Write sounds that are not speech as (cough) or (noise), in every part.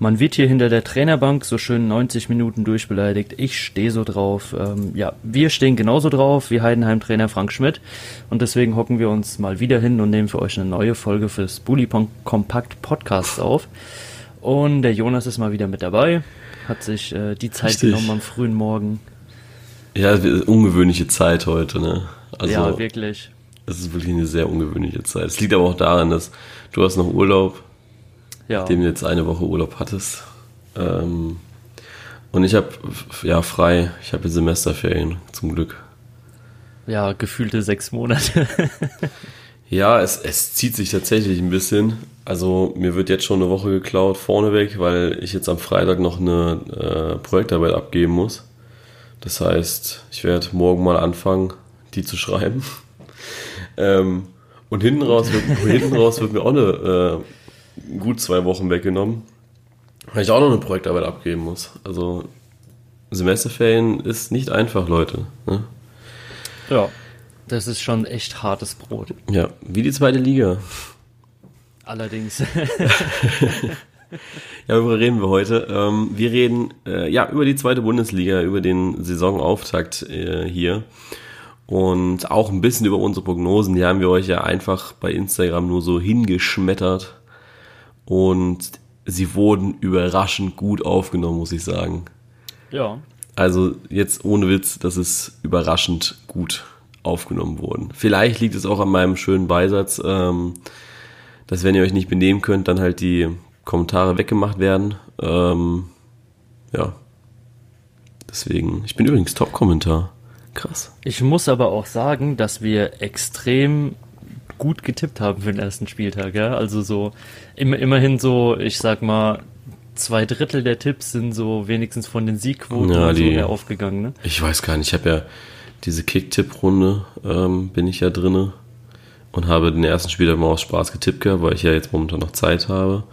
Man wird hier hinter der Trainerbank so schön 90 Minuten durchbeleidigt. Ich stehe so drauf. Ähm, ja, wir stehen genauso drauf wie Heidenheim-Trainer Frank Schmidt. Und deswegen hocken wir uns mal wieder hin und nehmen für euch eine neue Folge fürs Bully Kompakt Podcast auf. Und der Jonas ist mal wieder mit dabei. Hat sich äh, die Zeit Richtig. genommen am frühen Morgen. Ja, ungewöhnliche Zeit heute, ne? Also, ja, wirklich. Es ist wirklich eine sehr ungewöhnliche Zeit. Es liegt aber auch daran, dass du hast noch Urlaub, ja. nachdem du jetzt eine Woche Urlaub hattest. Ähm, und ich habe ja frei, ich habe Semesterferien, zum Glück. Ja, gefühlte sechs Monate. (laughs) ja, es, es zieht sich tatsächlich ein bisschen. Also mir wird jetzt schon eine Woche geklaut vorneweg, weil ich jetzt am Freitag noch eine äh, Projektarbeit abgeben muss. Das heißt, ich werde morgen mal anfangen, die zu schreiben. (laughs) ähm, und hinten raus, wird, (laughs) hinten raus wird mir auch eine äh, gut zwei Wochen weggenommen, weil ich auch noch eine Projektarbeit abgeben muss. Also Semesterferien ist nicht einfach, Leute. Ne? Ja, das ist schon echt hartes Brot. Ja, wie die zweite Liga. Allerdings. (laughs) ja, worüber reden wir heute? Ähm, wir reden äh, ja über die zweite Bundesliga, über den Saisonauftakt äh, hier und auch ein bisschen über unsere Prognosen. Die haben wir euch ja einfach bei Instagram nur so hingeschmettert und sie wurden überraschend gut aufgenommen, muss ich sagen. Ja. Also jetzt ohne Witz, dass es überraschend gut aufgenommen wurden. Vielleicht liegt es auch an meinem schönen Beisatz, ähm, dass wenn ihr euch nicht benehmen könnt, dann halt die Kommentare weggemacht werden. Ähm, ja. Deswegen, ich bin übrigens Top-Kommentar. Krass. Ich muss aber auch sagen, dass wir extrem gut getippt haben für den ersten Spieltag. Ja? Also so immer, immerhin so, ich sag mal, zwei Drittel der Tipps sind so wenigstens von den Siegquoten ja, die, so her aufgegangen. Ne? Ich weiß gar nicht, ich habe ja diese Kick-Tipp-Runde, ähm, bin ich ja drinne und habe den ersten Spieltag mal aus Spaß getippt gehabt, weil ich ja jetzt momentan noch Zeit habe.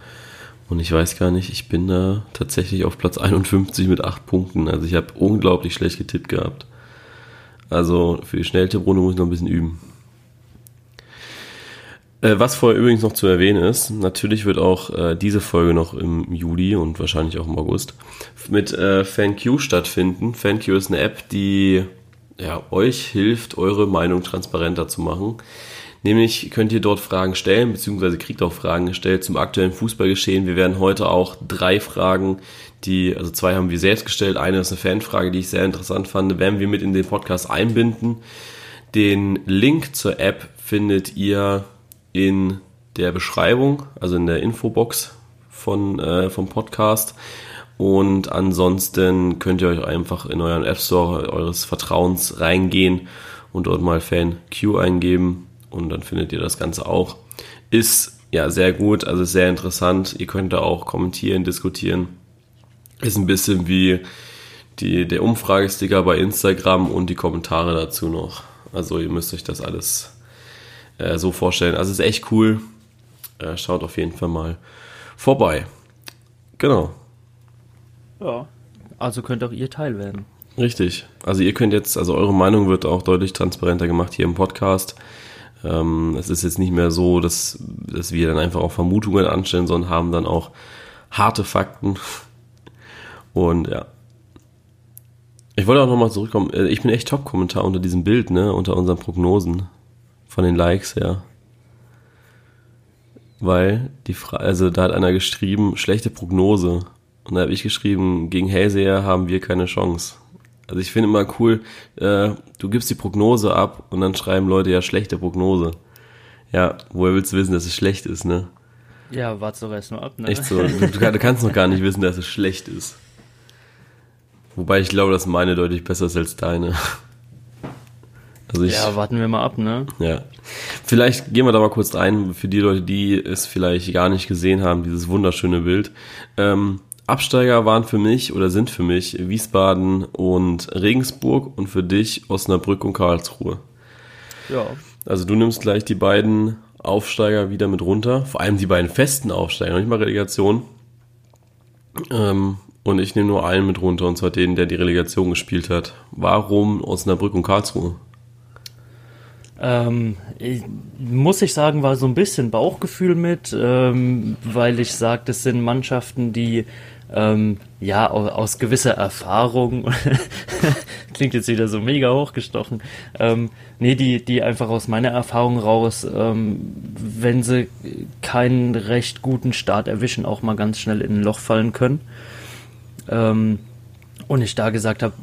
Und ich weiß gar nicht, ich bin da tatsächlich auf Platz 51 mit 8 Punkten. Also ich habe unglaublich schlecht getippt gehabt. Also für die Schnelltipprunde muss ich noch ein bisschen üben. Äh, was vorher übrigens noch zu erwähnen ist, natürlich wird auch äh, diese Folge noch im Juli und wahrscheinlich auch im August mit äh, FanQ stattfinden. FanQ ist eine App, die ja, euch hilft, eure Meinung transparenter zu machen. Nämlich könnt ihr dort Fragen stellen, beziehungsweise kriegt auch Fragen gestellt zum aktuellen Fußballgeschehen. Wir werden heute auch drei Fragen die, also zwei haben wir selbst gestellt. Eine ist eine Fanfrage, die ich sehr interessant fand. Werden wir mit in den Podcast einbinden. Den Link zur App findet ihr in der Beschreibung, also in der Infobox von, äh, vom Podcast. Und ansonsten könnt ihr euch einfach in euren App Store eures Vertrauens reingehen und dort mal Fan Q eingeben und dann findet ihr das Ganze auch. Ist ja sehr gut, also sehr interessant. Ihr könnt da auch kommentieren, diskutieren ist ein bisschen wie die, der Umfragesticker bei Instagram und die Kommentare dazu noch. Also ihr müsst euch das alles äh, so vorstellen. Also ist echt cool. Äh, schaut auf jeden Fall mal vorbei. Genau. Ja. Also könnt auch ihr Teil werden. Richtig. Also ihr könnt jetzt, also eure Meinung wird auch deutlich transparenter gemacht hier im Podcast. Ähm, es ist jetzt nicht mehr so, dass, dass wir dann einfach auch Vermutungen anstellen, sondern haben dann auch harte Fakten und ja. Ich wollte auch nochmal zurückkommen. Äh, ich bin echt Top-Kommentar unter diesem Bild, ne? Unter unseren Prognosen. Von den Likes her. Weil die Frage, also da hat einer geschrieben, schlechte Prognose. Und da habe ich geschrieben, gegen Hellseher haben wir keine Chance. Also ich finde immer cool, äh, du gibst die Prognose ab und dann schreiben Leute ja schlechte Prognose. Ja, woher willst du wissen, dass es schlecht ist, ne? Ja, warte doch erst mal ab, ne? Echt so. Du, du kannst noch gar nicht wissen, dass es schlecht ist. Wobei ich glaube, dass meine deutlich besser ist als deine. Also ich, ja, warten wir mal ab, ne? Ja. Vielleicht gehen wir da mal kurz ein, für die Leute, die es vielleicht gar nicht gesehen haben, dieses wunderschöne Bild. Ähm, Absteiger waren für mich oder sind für mich Wiesbaden und Regensburg und für dich Osnabrück und Karlsruhe. Ja. Also du nimmst gleich die beiden Aufsteiger wieder mit runter, vor allem die beiden festen Aufsteiger, noch nicht mal Relegation. Ähm, und ich nehme nur einen mit runter, und zwar den, der die Relegation gespielt hat. Warum Osnabrück und Karlsruhe? Ähm, ich, muss ich sagen, war so ein bisschen Bauchgefühl mit, ähm, weil ich sage, das sind Mannschaften, die ähm, ja aus, gewisser Erfahrung (laughs) klingt jetzt wieder so mega hochgestochen. Ähm, nee, die, die einfach aus meiner Erfahrung raus, ähm, wenn sie keinen recht guten Start erwischen, auch mal ganz schnell in ein Loch fallen können. Ähm, und ich da gesagt habe,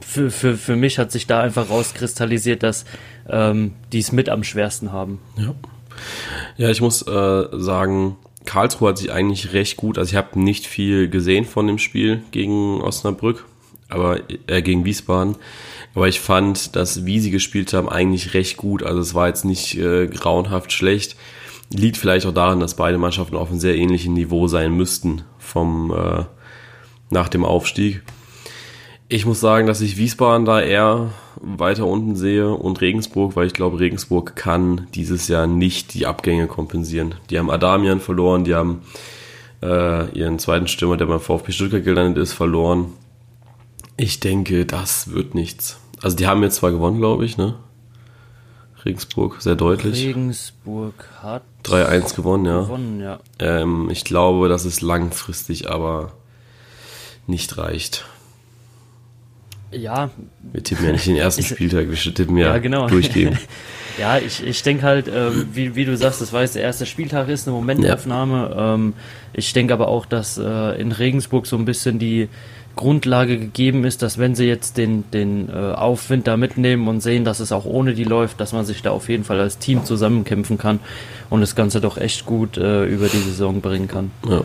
für, für, für mich hat sich da einfach rauskristallisiert, dass ähm, die es mit am schwersten haben. Ja, ja ich muss äh, sagen, Karlsruhe hat sich eigentlich recht gut, also ich habe nicht viel gesehen von dem Spiel gegen Osnabrück, aber äh, gegen Wiesbaden. Aber ich fand, dass wie sie gespielt haben, eigentlich recht gut. Also es war jetzt nicht äh, grauenhaft schlecht. Liegt vielleicht auch daran, dass beide Mannschaften auf einem sehr ähnlichen Niveau sein müssten vom äh, nach dem Aufstieg. Ich muss sagen, dass ich Wiesbaden da eher weiter unten sehe und Regensburg, weil ich glaube, Regensburg kann dieses Jahr nicht die Abgänge kompensieren. Die haben Adamian verloren, die haben äh, ihren zweiten Stürmer, der beim VfB Stuttgart gelandet ist, verloren. Ich denke, das wird nichts. Also die haben jetzt zwar gewonnen, glaube ich, ne? Regensburg, sehr deutlich. Regensburg hat 3-1 gewonnen, ja. Gewonnen, ja. Ähm, ich glaube, dass es langfristig aber nicht reicht. Ja. Wir tippen ja nicht den ersten Spieltag, wir tippen ja, ja genau. (laughs) durchgehen. ja, ich, ich denke halt, ähm, wie, wie du sagst, das jetzt der erste Spieltag ist, eine Momentaufnahme. Ja. Ähm, ich denke aber auch, dass äh, in Regensburg so ein bisschen die Grundlage gegeben ist, dass wenn sie jetzt den, den äh, Aufwind da mitnehmen und sehen, dass es auch ohne die läuft, dass man sich da auf jeden Fall als Team zusammenkämpfen kann und das Ganze doch echt gut äh, über die Saison bringen kann. Ja.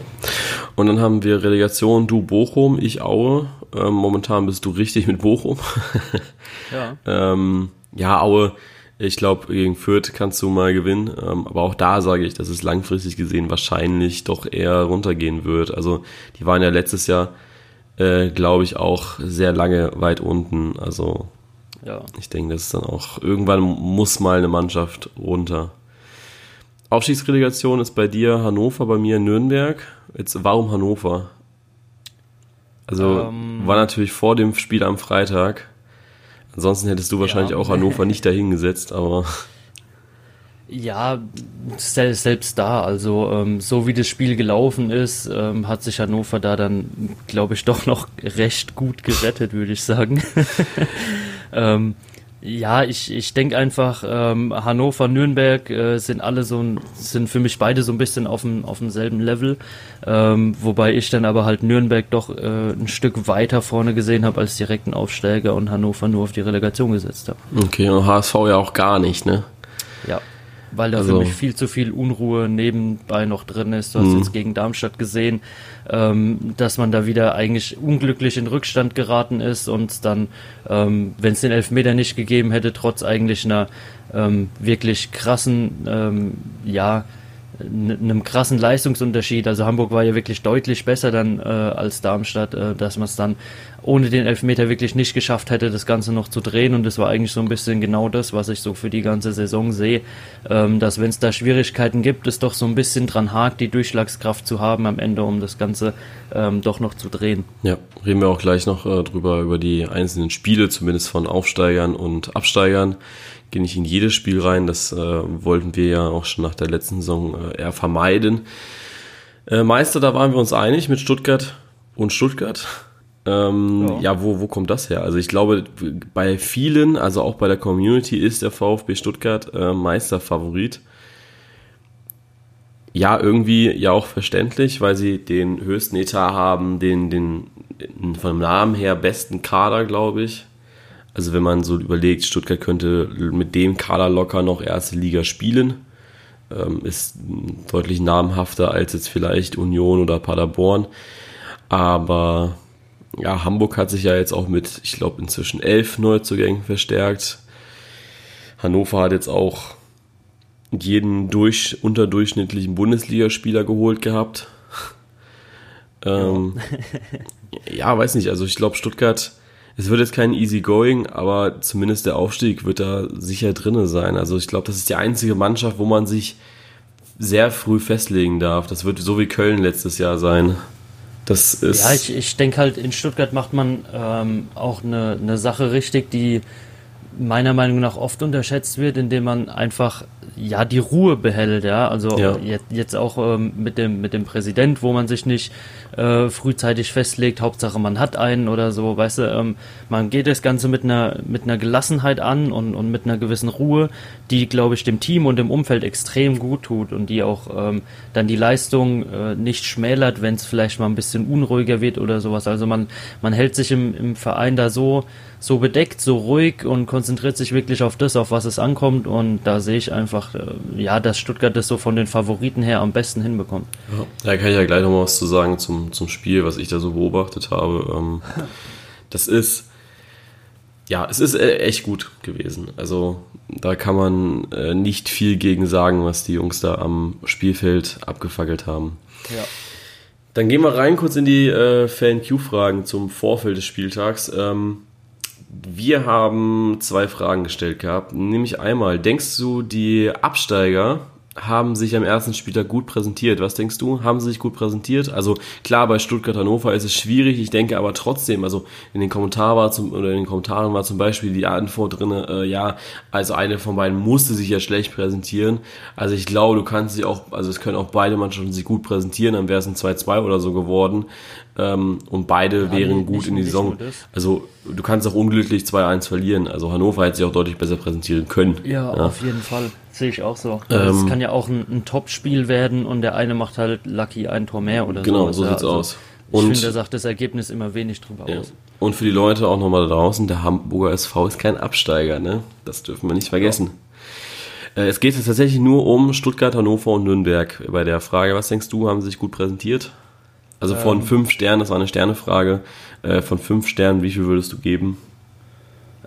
Und dann haben wir Relegation, du Bochum, ich Aue. Ähm, momentan bist du richtig mit Bochum. ja. (laughs) ähm, ja, Aue, ich glaube, gegen Fürth kannst du mal gewinnen. Ähm, aber auch da sage ich, dass es langfristig gesehen wahrscheinlich doch eher runtergehen wird. Also die waren ja letztes Jahr äh, glaube ich, auch sehr lange weit unten. Also ja. ich denke, das ist dann auch, irgendwann muss mal eine Mannschaft runter. Aufstiegsrelegation ist bei dir Hannover, bei mir Nürnberg. Jetzt, warum Hannover? Also ähm, war natürlich vor dem Spiel am Freitag. Ansonsten hättest du wahrscheinlich ja. auch Hannover nicht dahingesetzt, aber. Ja, selbst da, also ähm, so wie das Spiel gelaufen ist, ähm, hat sich Hannover da dann, glaube ich, doch noch recht gut gerettet, würde ich sagen. (laughs) ähm, ja, ich, ich denke einfach, ähm, Hannover, Nürnberg äh, sind alle so ein, sind für mich beide so ein bisschen auf dem, auf demselben Level. Ähm, wobei ich dann aber halt Nürnberg doch äh, ein Stück weiter vorne gesehen habe als direkten Aufsteiger und Hannover nur auf die Relegation gesetzt habe. Okay, und HSV ja auch gar nicht, ne? Ja weil da also. für mich viel zu viel Unruhe nebenbei noch drin ist. Du hast mhm. jetzt gegen Darmstadt gesehen, ähm, dass man da wieder eigentlich unglücklich in Rückstand geraten ist und dann, ähm, wenn es den Elfmeter nicht gegeben hätte, trotz eigentlich einer ähm, wirklich krassen, ähm, ja, einem krassen Leistungsunterschied. Also Hamburg war ja wirklich deutlich besser dann äh, als Darmstadt, äh, dass man es dann ohne den Elfmeter wirklich nicht geschafft hätte, das Ganze noch zu drehen. Und das war eigentlich so ein bisschen genau das, was ich so für die ganze Saison sehe, ähm, dass wenn es da Schwierigkeiten gibt, es doch so ein bisschen dran hakt, die Durchschlagskraft zu haben am Ende, um das Ganze ähm, doch noch zu drehen. Ja, reden wir auch gleich noch äh, drüber, über die einzelnen Spiele, zumindest von Aufsteigern und Absteigern gehe nicht in jedes Spiel rein. Das äh, wollten wir ja auch schon nach der letzten Saison äh, eher vermeiden. Äh, Meister, da waren wir uns einig mit Stuttgart und Stuttgart. Ähm, ja. ja, wo, wo kommt das her? Also ich glaube, bei vielen, also auch bei der Community, ist der VfB Stuttgart äh, Meisterfavorit. Ja, irgendwie ja auch verständlich, weil sie den höchsten Etat haben, den, den vom Namen her besten Kader, glaube ich. Also wenn man so überlegt, Stuttgart könnte mit dem Kader locker noch erste Liga spielen, ähm, ist deutlich namhafter als jetzt vielleicht Union oder Paderborn. Aber ja, Hamburg hat sich ja jetzt auch mit, ich glaube, inzwischen elf Neuzugängen verstärkt. Hannover hat jetzt auch jeden durch, unterdurchschnittlichen Bundesligaspieler geholt gehabt. ähm, ja. (laughs) ja, weiß nicht. Also ich glaube, Stuttgart es wird jetzt kein easy going, aber zumindest der Aufstieg wird da sicher drinne sein. Also ich glaube, das ist die einzige Mannschaft, wo man sich sehr früh festlegen darf. Das wird so wie Köln letztes Jahr sein. Das ist ja, ich, ich denke halt, in Stuttgart macht man ähm, auch eine, eine Sache richtig, die meiner Meinung nach oft unterschätzt wird, indem man einfach ja die Ruhe behält, ja. Also ja. Jetzt, jetzt auch ähm, mit dem mit dem Präsident, wo man sich nicht äh, frühzeitig festlegt, Hauptsache man hat einen oder so, weißt du, ähm, man geht das Ganze mit einer mit einer Gelassenheit an und, und mit einer gewissen Ruhe, die glaube ich dem Team und dem Umfeld extrem gut tut und die auch ähm, dann die Leistung äh, nicht schmälert, wenn es vielleicht mal ein bisschen unruhiger wird oder sowas. Also man man hält sich im, im Verein da so so bedeckt, so ruhig und konzentriert sich wirklich auf das, auf was es ankommt. Und da sehe ich einfach, äh, ja, dass Stuttgart das so von den Favoriten her am besten hinbekommt. Ja, da kann ich ja gleich nochmal was zu sagen zum, zum Spiel, was ich da so beobachtet habe. Ähm, (laughs) das ist, ja, es ist äh, echt gut gewesen. Also da kann man äh, nicht viel gegen sagen, was die Jungs da am Spielfeld abgefackelt haben. Ja. Dann gehen wir rein kurz in die äh, Fan-Q-Fragen zum Vorfeld des Spieltags. Ähm, wir haben zwei Fragen gestellt gehabt. Nämlich einmal, denkst du, die Absteiger haben sich am ersten Spieltag gut präsentiert. Was denkst du? Haben sie sich gut präsentiert? Also klar, bei Stuttgart Hannover ist es schwierig. Ich denke aber trotzdem, also in den Kommentaren war zum, oder in den Kommentaren war zum Beispiel die Antwort drin, äh, ja, also eine von beiden musste sich ja schlecht präsentieren. Also ich glaube, du kannst sie auch, also es können auch beide Mannschaften sich gut präsentieren, dann wäre es ein 2-2 oder so geworden. Ähm, und beide ja, wären gut in die Saison. Also du kannst auch unglücklich 2-1 verlieren. Also Hannover hätte sich auch deutlich besser präsentieren können. Ja, ja. auf jeden Fall. Sehe ich auch so. Ähm, es kann ja auch ein, ein Top-Spiel werden und der eine macht halt Lucky ein Tor mehr oder genau, so. Genau, so sieht's also, aus. Und ich finde, da sagt das Ergebnis immer wenig drüber ja. aus. Und für die Leute auch nochmal da draußen, der Hamburger SV ist kein Absteiger, ne? Das dürfen wir nicht vergessen. Äh, es geht jetzt tatsächlich nur um Stuttgart, Hannover und Nürnberg. Bei der Frage, was denkst du, haben sie sich gut präsentiert? Also von ähm, fünf Sternen, das war eine Sternefrage, äh, von fünf Sternen, wie viel würdest du geben?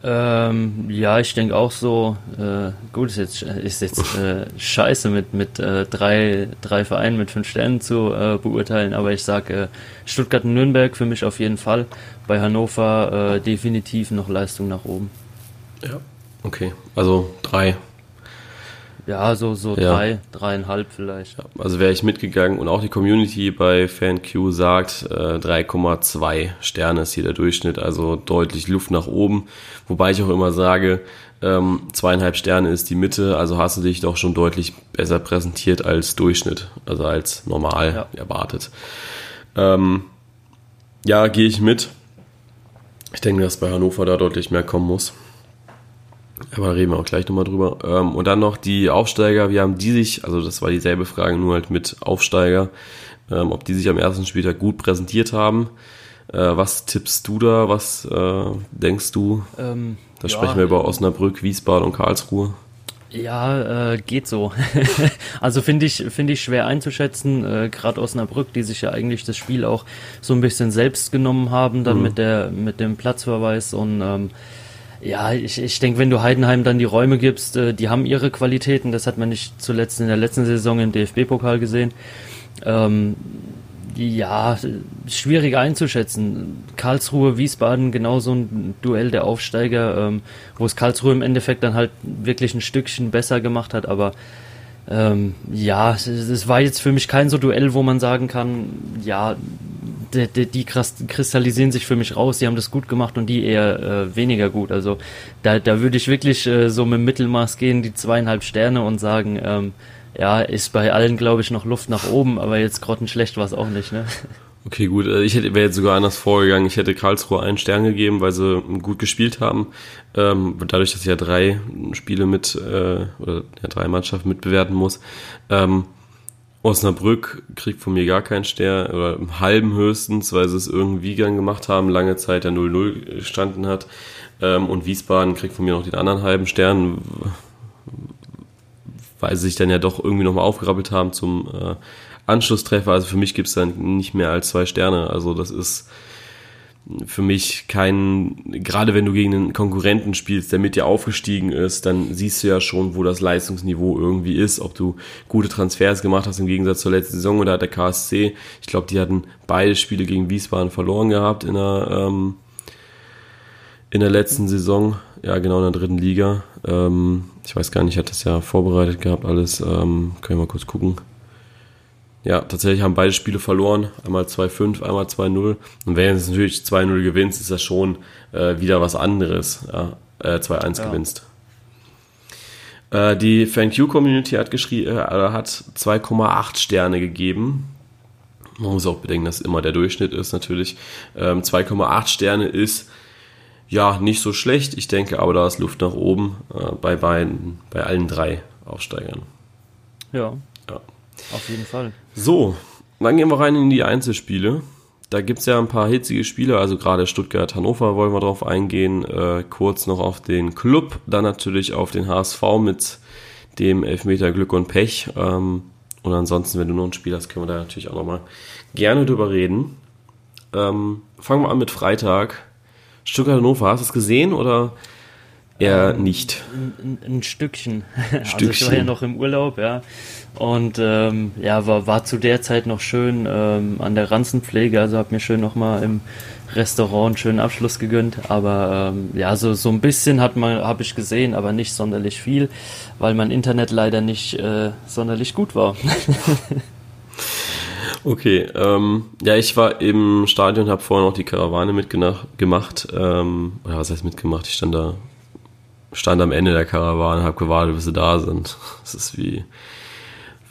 Ähm, ja, ich denke auch so. Äh, gut, ist jetzt, ist jetzt äh, scheiße mit, mit äh, drei, drei Vereinen mit fünf Sternen zu äh, beurteilen, aber ich sage äh, Stuttgart und Nürnberg für mich auf jeden Fall. Bei Hannover äh, definitiv noch Leistung nach oben. Ja, okay. Also drei. Ja, so, so ja. drei, dreieinhalb vielleicht. Also wäre ich mitgegangen und auch die Community bei FanQ sagt, äh, 3,2 Sterne ist hier der Durchschnitt, also deutlich Luft nach oben. Wobei ich auch immer sage, ähm, zweieinhalb Sterne ist die Mitte, also hast du dich doch schon deutlich besser präsentiert als Durchschnitt, also als normal ja. erwartet. Ähm, ja, gehe ich mit. Ich denke, dass bei Hannover da deutlich mehr kommen muss. Aber reden wir auch gleich nochmal drüber. Ähm, und dann noch die Aufsteiger, wie haben die sich, also das war dieselbe Frage, nur halt mit Aufsteiger, ähm, ob die sich am ersten Spieltag gut präsentiert haben. Äh, was tippst du da? Was äh, denkst du? Ähm, da ja, sprechen wir über Osnabrück, Wiesbaden und Karlsruhe. Ja, äh, geht so. (laughs) also finde ich, finde ich schwer einzuschätzen. Äh, Gerade Osnabrück, die sich ja eigentlich das Spiel auch so ein bisschen selbst genommen haben, dann mhm. mit der mit dem Platzverweis und ähm, ja, ich, ich denke, wenn du Heidenheim dann die Räume gibst, äh, die haben ihre Qualitäten. Das hat man nicht zuletzt in der letzten Saison im DFB-Pokal gesehen. Ähm, ja, schwierig einzuschätzen. Karlsruhe, Wiesbaden, genauso ein Duell der Aufsteiger, ähm, wo es Karlsruhe im Endeffekt dann halt wirklich ein Stückchen besser gemacht hat, aber ähm, ja, es war jetzt für mich kein so Duell, wo man sagen kann, ja, die, die, die kristallisieren sich für mich raus, die haben das gut gemacht und die eher äh, weniger gut. Also da, da würde ich wirklich äh, so mit Mittelmaß gehen, die zweieinhalb Sterne und sagen, ähm, ja, ist bei allen, glaube ich, noch Luft nach oben, aber jetzt grottenschlecht war es auch nicht, ne? (laughs) Okay, gut. Äh, ich hätte wäre jetzt sogar anders vorgegangen. Ich hätte Karlsruhe einen Stern gegeben, weil sie gut gespielt haben. Ähm, dadurch, dass ich ja drei Spiele mit äh, oder ja, drei Mannschaften mitbewerten muss. Ähm, Osnabrück kriegt von mir gar keinen Stern oder im halben höchstens, weil sie es irgendwie gern gemacht haben, lange Zeit der 0-0 gestanden hat. Ähm, und Wiesbaden kriegt von mir noch den anderen halben Stern, weil sie sich dann ja doch irgendwie nochmal aufgerappelt haben zum äh, Anschlusstreffer. Also für mich gibt es dann nicht mehr als zwei Sterne. Also das ist für mich kein, gerade wenn du gegen einen Konkurrenten spielst, der mit dir aufgestiegen ist, dann siehst du ja schon, wo das Leistungsniveau irgendwie ist, ob du gute Transfers gemacht hast im Gegensatz zur letzten Saison oder hat der KSC. Ich glaube, die hatten beide Spiele gegen Wiesbaden verloren gehabt in der, ähm, in der letzten Saison, ja genau in der dritten Liga. Ähm, ich weiß gar nicht, ich hatte das ja vorbereitet gehabt alles, ähm, können wir mal kurz gucken. Ja, tatsächlich haben beide Spiele verloren. Einmal 2-5, einmal 2-0. Und wenn du jetzt natürlich 2-0 gewinnst, ist das schon äh, wieder was anderes. Ja. äh, 2-1 ja. gewinnst. Äh, die FanQ-Community hat, äh, hat 2,8 Sterne gegeben. Man muss auch bedenken, dass immer der Durchschnitt ist natürlich. Ähm, 2,8 Sterne ist ja nicht so schlecht. Ich denke aber, da ist Luft nach oben äh, bei beiden, bei allen drei Aufsteigern. Ja, ja. Auf jeden Fall. So, dann gehen wir rein in die Einzelspiele. Da gibt es ja ein paar hitzige Spiele, also gerade Stuttgart-Hannover wollen wir drauf eingehen. Äh, kurz noch auf den Club, dann natürlich auf den HSV mit dem Elfmeter Glück und Pech. Ähm, und ansonsten, wenn du noch ein Spiel hast, können wir da natürlich auch nochmal gerne drüber reden. Ähm, fangen wir an mit Freitag. Stuttgart-Hannover, hast du es gesehen oder eher ähm, nicht? Ein, ein Stückchen. Stückchen. (laughs) Also ich war ja noch im Urlaub, ja. Und ähm, ja, war, war zu der Zeit noch schön ähm, an der Ranzenpflege, also habe mir schön nochmal im Restaurant einen schönen Abschluss gegönnt. Aber ähm, ja, so, so ein bisschen hat man, habe ich gesehen, aber nicht sonderlich viel, weil mein Internet leider nicht äh, sonderlich gut war. (laughs) okay, ähm, ja, ich war im Stadion, habe vorher noch die Karawane mitgemacht. Ähm, oder was heißt mitgemacht? Ich stand da, stand am Ende der Karawane, habe gewartet, bis sie da sind. Das ist wie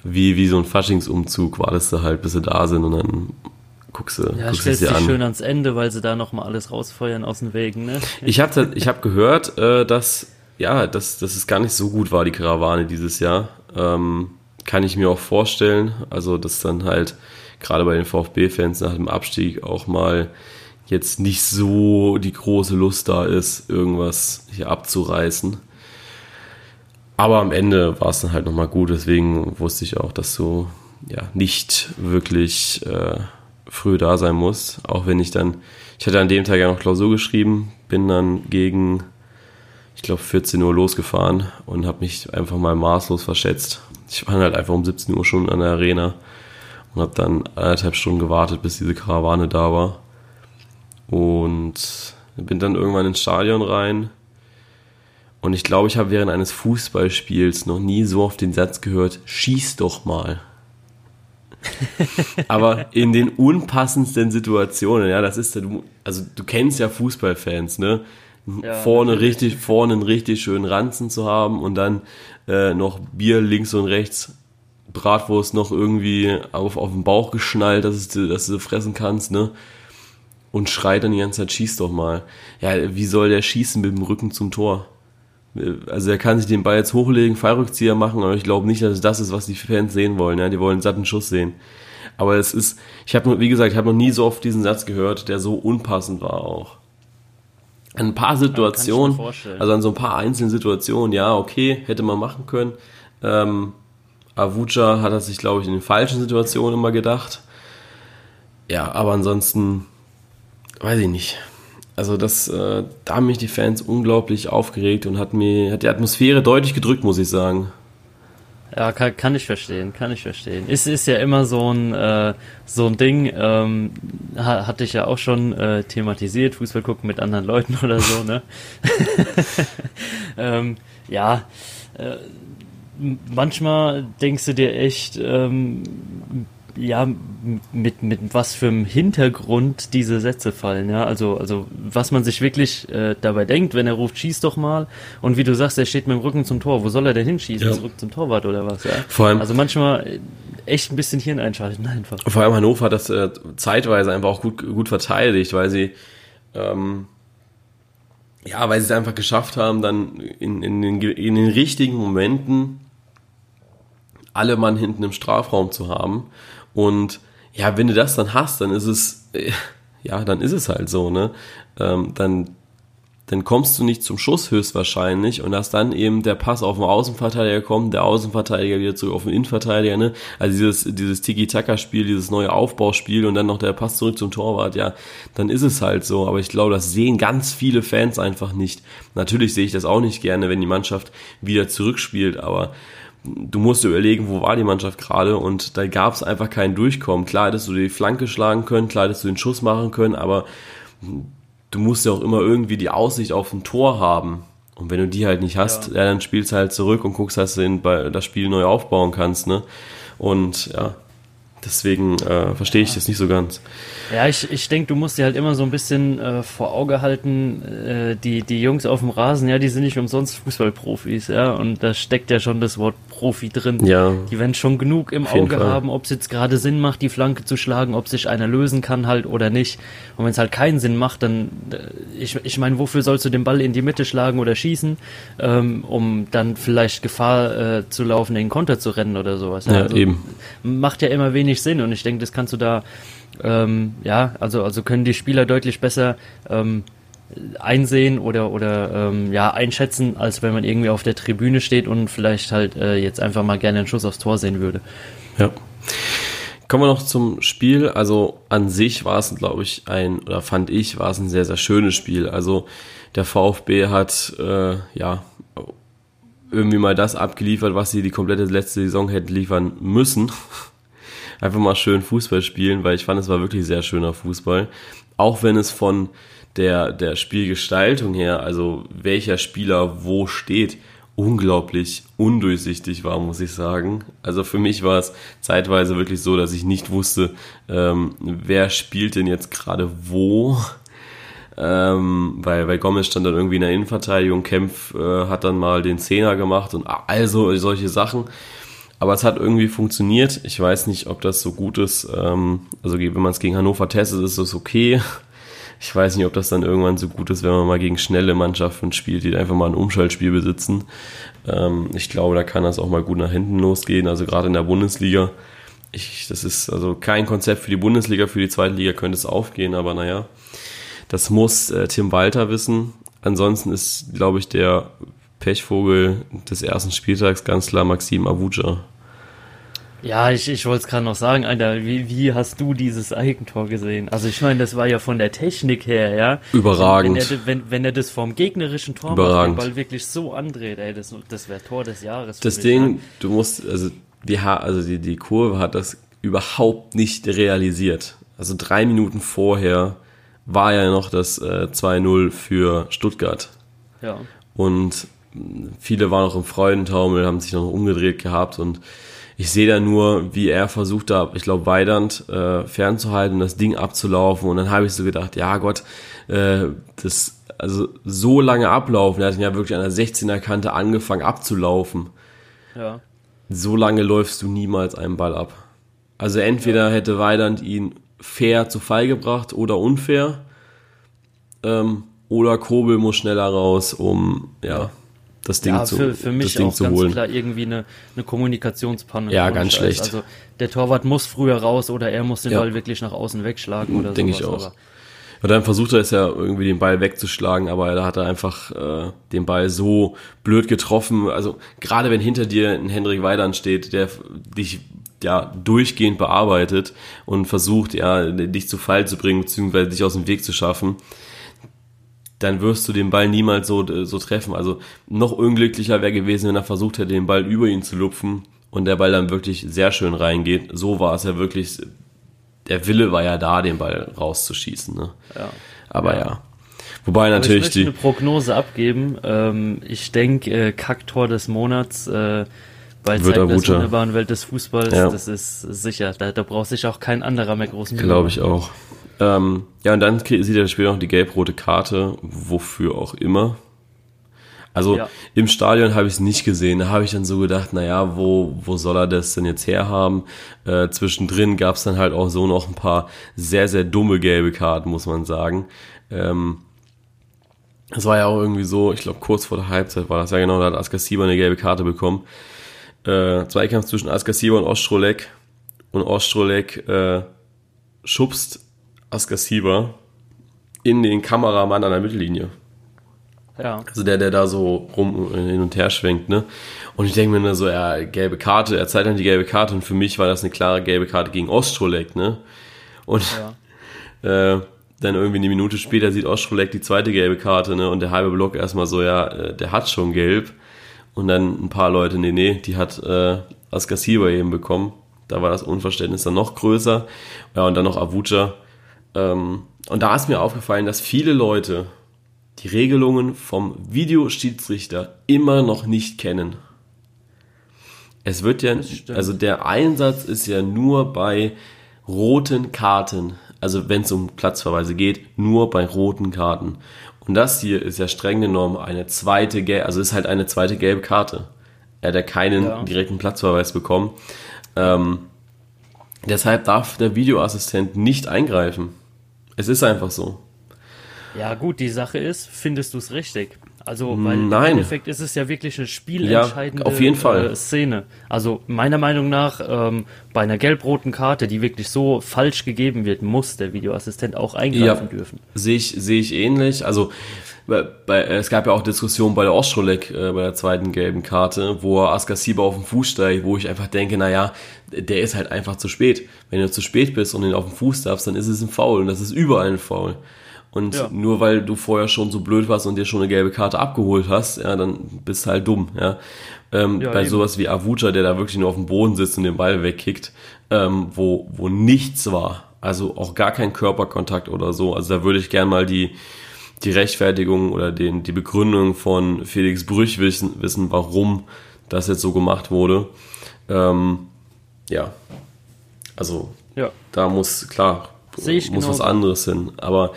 wie, wie so ein Faschingsumzug wartest du halt, bis sie da sind und dann guckst du, ja, guckst stellst dich schön ans Ende, weil sie da nochmal alles rausfeuern aus den Wegen, ne? Ich habe ich hab gehört, äh, dass, ja, dass, dass es gar nicht so gut war, die Karawane dieses Jahr. Ähm, kann ich mir auch vorstellen. Also, dass dann halt gerade bei den VfB-Fans nach dem Abstieg auch mal jetzt nicht so die große Lust da ist, irgendwas hier abzureißen. Aber am Ende war es dann halt nochmal gut, deswegen wusste ich auch, dass du ja nicht wirklich äh, früh da sein musst. Auch wenn ich dann, ich hatte an dem Tag ja noch Klausur geschrieben, bin dann gegen, ich glaube, 14 Uhr losgefahren und habe mich einfach mal maßlos verschätzt. Ich war halt einfach um 17 Uhr schon an der Arena und habe dann anderthalb Stunden gewartet, bis diese Karawane da war. Und bin dann irgendwann ins Stadion rein und ich glaube, ich habe während eines Fußballspiels noch nie so oft den Satz gehört, schieß doch mal. (laughs) Aber in den unpassendsten Situationen, ja, das ist ja, du, also du kennst ja Fußballfans, ne? Ja, vorne natürlich. richtig, vorne einen richtig schönen Ranzen zu haben und dann äh, noch Bier links und rechts, Bratwurst noch irgendwie auf, auf den Bauch geschnallt, dass, du, dass du fressen kannst, ne? Und schreit dann die ganze Zeit, schieß doch mal. Ja, wie soll der schießen mit dem Rücken zum Tor? also er kann sich den Ball jetzt hochlegen, Fallrückzieher machen, aber ich glaube nicht, dass es das ist, was die Fans sehen wollen. Ja, die wollen einen satten Schuss sehen. Aber es ist, ich habe, wie gesagt, ich habe noch nie so oft diesen Satz gehört, der so unpassend war auch. An ein paar Situationen, also an so ein paar einzelnen Situationen, ja, okay, hätte man machen können. Ähm, Avuja hat das sich, glaube ich, in den falschen Situationen immer gedacht. Ja, aber ansonsten, weiß ich nicht also das, äh, da haben mich die Fans unglaublich aufgeregt und hat mir hat die Atmosphäre deutlich gedrückt, muss ich sagen. Ja, kann, kann ich verstehen, kann ich verstehen. Es ist ja immer so ein äh, so ein Ding, ähm, hatte ich ja auch schon äh, thematisiert, Fußball gucken mit anderen Leuten (laughs) oder so, ne? (laughs) ähm, ja, äh, manchmal denkst du dir echt, ähm, ja, mit, mit was für einem Hintergrund diese Sätze fallen, ja, also, also, was man sich wirklich äh, dabei denkt, wenn er ruft, schieß doch mal, und wie du sagst, er steht mit dem Rücken zum Tor, wo soll er denn hinschießen? Ja. Zurück zum Torwart oder was, ja? Vor allem, also manchmal äh, echt ein bisschen Hirn einschalten (laughs) einfach. Vor allem Hannover hat das äh, zeitweise einfach auch gut, gut verteidigt, weil sie, ähm, ja, weil sie es einfach geschafft haben, dann in, in, den, in den richtigen Momenten alle Mann hinten im Strafraum zu haben und ja, wenn du das dann hast, dann ist es, (laughs) ja, dann ist es halt so, ne? Ähm, dann, dann kommst du nicht zum Schuss höchstwahrscheinlich und dass dann eben der Pass auf den Außenverteidiger kommt, der Außenverteidiger wieder zurück auf den Innenverteidiger, ne? Also dieses, dieses Tiki-Taka-Spiel, dieses neue Aufbauspiel und dann noch der Pass zurück zum Torwart, ja, dann ist es halt so. Aber ich glaube, das sehen ganz viele Fans einfach nicht. Natürlich sehe ich das auch nicht gerne, wenn die Mannschaft wieder zurückspielt, aber du musst dir überlegen, wo war die Mannschaft gerade und da gab es einfach kein Durchkommen. Klar hättest du die Flanke schlagen können, klar hättest du den Schuss machen können, aber du musst ja auch immer irgendwie die Aussicht auf ein Tor haben. Und wenn du die halt nicht hast, ja. ja dann spielst du halt zurück und guckst, dass du das Spiel neu aufbauen kannst. Ne? Und ja, Deswegen äh, verstehe ich das nicht so ganz. Ja, ich, ich denke, du musst dir halt immer so ein bisschen äh, vor Auge halten, äh, die, die Jungs auf dem Rasen, ja, die sind nicht umsonst Fußballprofis, ja, und da steckt ja schon das Wort Profi drin. Ja. Die werden schon genug im Auge haben, ob es jetzt gerade Sinn macht, die Flanke zu schlagen, ob sich einer lösen kann halt oder nicht. Und wenn es halt keinen Sinn macht, dann, äh, ich, ich meine, wofür sollst du den Ball in die Mitte schlagen oder schießen, ähm, um dann vielleicht Gefahr äh, zu laufen, in den Konter zu rennen oder sowas. Ja, ja also, eben. Macht ja immer wenig Sinn und ich denke, das kannst du da ähm, ja, also, also können die Spieler deutlich besser ähm, einsehen oder, oder ähm, ja, einschätzen, als wenn man irgendwie auf der Tribüne steht und vielleicht halt äh, jetzt einfach mal gerne einen Schuss aufs Tor sehen würde. Ja. Kommen wir noch zum Spiel. Also an sich war es, glaube ich, ein, oder fand ich, war es ein sehr, sehr schönes Spiel. Also der VfB hat, äh, ja, irgendwie mal das abgeliefert, was sie die komplette letzte Saison hätten liefern müssen (laughs) einfach mal schön Fußball spielen, weil ich fand, es war wirklich sehr schöner Fußball. Auch wenn es von der, der Spielgestaltung her, also welcher Spieler wo steht, unglaublich undurchsichtig war, muss ich sagen. Also für mich war es zeitweise wirklich so, dass ich nicht wusste, ähm, wer spielt denn jetzt gerade wo. Ähm, weil, weil Gomez stand dann irgendwie in der Innenverteidigung, Kempf äh, hat dann mal den Zehner gemacht und also solche Sachen. Aber es hat irgendwie funktioniert. Ich weiß nicht, ob das so gut ist. Ähm, also wenn man es gegen Hannover testet, ist es okay. Ich weiß nicht, ob das dann irgendwann so gut ist, wenn man mal gegen schnelle Mannschaften spielt, die einfach mal ein Umschaltspiel besitzen. Ähm, ich glaube, da kann das auch mal gut nach hinten losgehen. Also gerade in der Bundesliga. Ich, das ist also kein Konzept für die Bundesliga, für die zweite Liga könnte es aufgehen, aber naja, das muss äh, Tim Walter wissen. Ansonsten ist, glaube ich, der Pechvogel des ersten Spieltags ganz klar Maxim Avuja. Ja, ich, ich wollte es gerade noch sagen, Alter, wie, wie hast du dieses Eigentor gesehen? Also ich meine, das war ja von der Technik her, ja. Überragend. Wenn er, wenn, wenn er das vom gegnerischen Tor Überragend. macht, den Ball wirklich so andreht, ey, das, das wäre Tor des Jahres. Das Ding, du musst, also die, also die, die Kurve hat das überhaupt nicht realisiert. Also drei Minuten vorher war ja noch das äh, 2-0 für Stuttgart. Ja. Und viele waren auch im Freudentaumel, haben sich noch umgedreht gehabt und ich sehe da nur, wie er versucht hat, ich glaube, Weidand äh, fernzuhalten, das Ding abzulaufen und dann habe ich so gedacht, ja Gott, äh, das, also so lange ablaufen, er hat ihn ja wirklich an der 16er Kante angefangen abzulaufen. Ja. So lange läufst du niemals einen Ball ab. Also entweder ja. hätte Weidand ihn fair zu Fall gebracht oder unfair, ähm, oder Kobel muss schneller raus, um, ja das Ding ja, zu für, für mich das Ding auch zu ganz holen. klar irgendwie eine, eine Kommunikationspanne. Ja, ganz schlecht. Also der Torwart muss früher raus oder er muss den ja. Ball wirklich nach außen wegschlagen oder so. Denke ich auch. Und dann versucht er es ja irgendwie den Ball wegzuschlagen, aber da hat er einfach äh, den Ball so blöd getroffen. Also gerade wenn hinter dir ein Hendrik Weidand steht, der dich ja durchgehend bearbeitet und versucht ja dich zu Fall zu bringen beziehungsweise dich aus dem Weg zu schaffen, dann wirst du den Ball niemals so, äh, so treffen. Also noch unglücklicher wäre gewesen, wenn er versucht hätte, den Ball über ihn zu lupfen und der Ball dann wirklich sehr schön reingeht. So war es ja wirklich, der Wille war ja da, den Ball rauszuschießen. Ne? Ja. Aber ja. ja. Wobei natürlich Aber ich möchte die. eine Prognose abgeben. Ähm, ich denke, äh, Kacktor des Monats bei Wird Zeit der wunderbaren Welt des Fußballs, Ja. das ist sicher. Da, da braucht sich auch kein anderer mehr großen Glaube ich auch. Ähm, ja, und dann sieht er später noch die gelb-rote Karte, wofür auch immer. Also Ja. im Stadion habe ich es nicht gesehen. Da habe ich dann so gedacht, naja, wo, wo soll er das denn jetzt herhaben? Äh, zwischendrin gab es dann halt auch so noch ein paar sehr, sehr dumme gelbe Karten, muss man sagen. Ähm, es war ja auch irgendwie so, ich glaube kurz vor der Halbzeit war das ja genau, da hat Askasiba eine gelbe Karte bekommen. Äh, Zweikampf zwischen Askasiba und Ostrolek. Und Ostrolek äh, schubst Askasiba in den Kameramann an der Mittellinie. Ja. Also der, der da so rum äh, hin und her schwenkt, ne? Und ich denke mir nur so, ja, gelbe Karte, er zeigt dann die gelbe Karte und für mich war das eine klare gelbe Karte gegen Ostrolek, ne? Und Ja. (laughs) äh, dann irgendwie eine Minute später sieht Ostrolek die zweite gelbe Karte, ne? Und der halbe Block erstmal so, ja, äh, der hat schon gelb. Und dann ein paar Leute, nee, nee, die hat äh, Askasiba eben bekommen. Da war das Unverständnis dann noch größer. Ja, und dann noch Avuja. Ähm, und da ist mir aufgefallen, dass viele Leute die Regelungen vom Videoschiedsrichter immer noch nicht kennen. Es wird ja, also der Einsatz ist ja nur bei roten Karten. Also wenn es um Platzverweise geht, nur bei roten Karten. Und das hier ist ja streng genommen eine zweite, gelbe, also ist halt eine zweite gelbe Karte. Er hat ja keinen ja. direkten Platzverweis bekommen. Ähm, deshalb darf der Videoassistent nicht eingreifen. Es ist einfach so. Ja, gut, die Sache ist, findest du es richtig? Also, weil Nein. im Endeffekt ist es ja wirklich eine spielentscheidende ja, auf jeden Fall. Äh, Szene. Also meiner Meinung nach, ähm, bei einer gelb-roten Karte, die wirklich so falsch gegeben wird, muss der Videoassistent auch eingreifen ja, dürfen. Sehe ich, sehe ich ähnlich. Also bei, bei, es gab ja auch Diskussionen bei der Ostrolek, äh, bei der zweiten gelben Karte, wo Askasiba auf den Fuß steigt, wo ich einfach denke, naja, der ist halt einfach zu spät. Wenn du zu spät bist und ihn auf den Fuß darfst, dann ist es ein Foul und das ist überall ein Foul. Und ja. nur weil du vorher schon so blöd warst und dir schon eine gelbe Karte abgeholt hast, ja, dann bist du halt dumm, ja. Ähm, ja bei eben. sowas wie Avucha, der da wirklich nur auf dem Boden sitzt und den Ball wegkickt, ähm, wo, wo nichts war, also auch gar kein Körperkontakt oder so. Also da würde ich gern mal die, die Rechtfertigung oder den, die Begründung von Felix Brüch wissen, wissen, warum das jetzt so gemacht wurde. Ähm, ja, also ja. da muss, klar, muss genau was anderes hin. Aber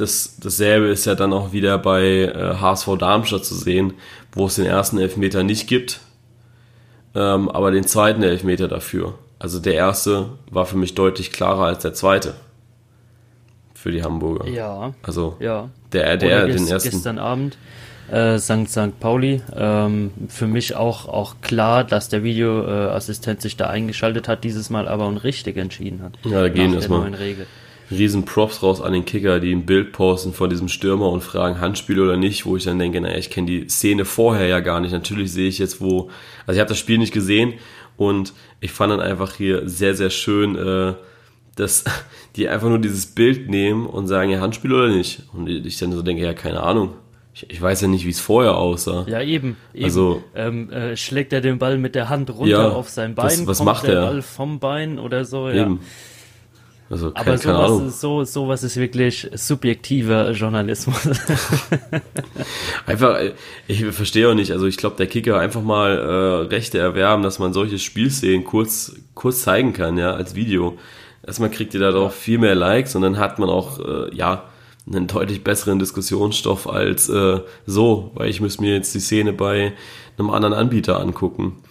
das, dasselbe ist ja dann auch wieder bei äh, HSV Darmstadt zu sehen, wo es den ersten Elfmeter nicht gibt, ähm, aber den zweiten Elfmeter dafür. Also der erste war für mich deutlich klarer als der zweite für die Hamburger. Ja. Also ja. der, der, Oder den ersten. Gestern Abend äh, St. St. Pauli. Ähm, für mich auch, auch klar, dass der Videoassistent sich da eingeschaltet hat, dieses Mal aber und richtig entschieden hat. Ja, da gehen erstmal. Regel riesen Props raus an den Kicker, die ein Bild posten von diesem Stürmer und fragen Handspiel oder nicht, wo ich dann denke, naja, ich kenne die Szene vorher ja gar nicht. Natürlich sehe ich jetzt, wo, also ich habe das Spiel nicht gesehen und ich fand dann einfach hier sehr, sehr schön, äh, dass (laughs) die einfach nur dieses Bild nehmen und sagen, ja, Handspiel oder nicht. Und ich dann so denke, ja, keine Ahnung. Ich, ich weiß ja nicht, wie es vorher aussah. Ja, eben. eben. Also ähm, äh, schlägt er den Ball mit der Hand runter ja, auf sein Bein, was, was macht der er? Ball vom Bein oder so. Ja. Eben. Also keine, Aber sowas. Ist, so, sowas ist wirklich subjektiver Journalismus. (laughs) einfach, ich verstehe auch nicht, also ich glaube, der Kicker einfach mal äh, Rechte erwerben, dass man solche Spielszenen kurz, kurz zeigen kann, ja, als Video. Erstmal kriegt ihr darauf viel mehr Likes und dann hat man auch, äh, ja, einen deutlich besseren Diskussionsstoff als äh, so, weil ich müsste mir jetzt die Szene bei einem anderen Anbieter angucken.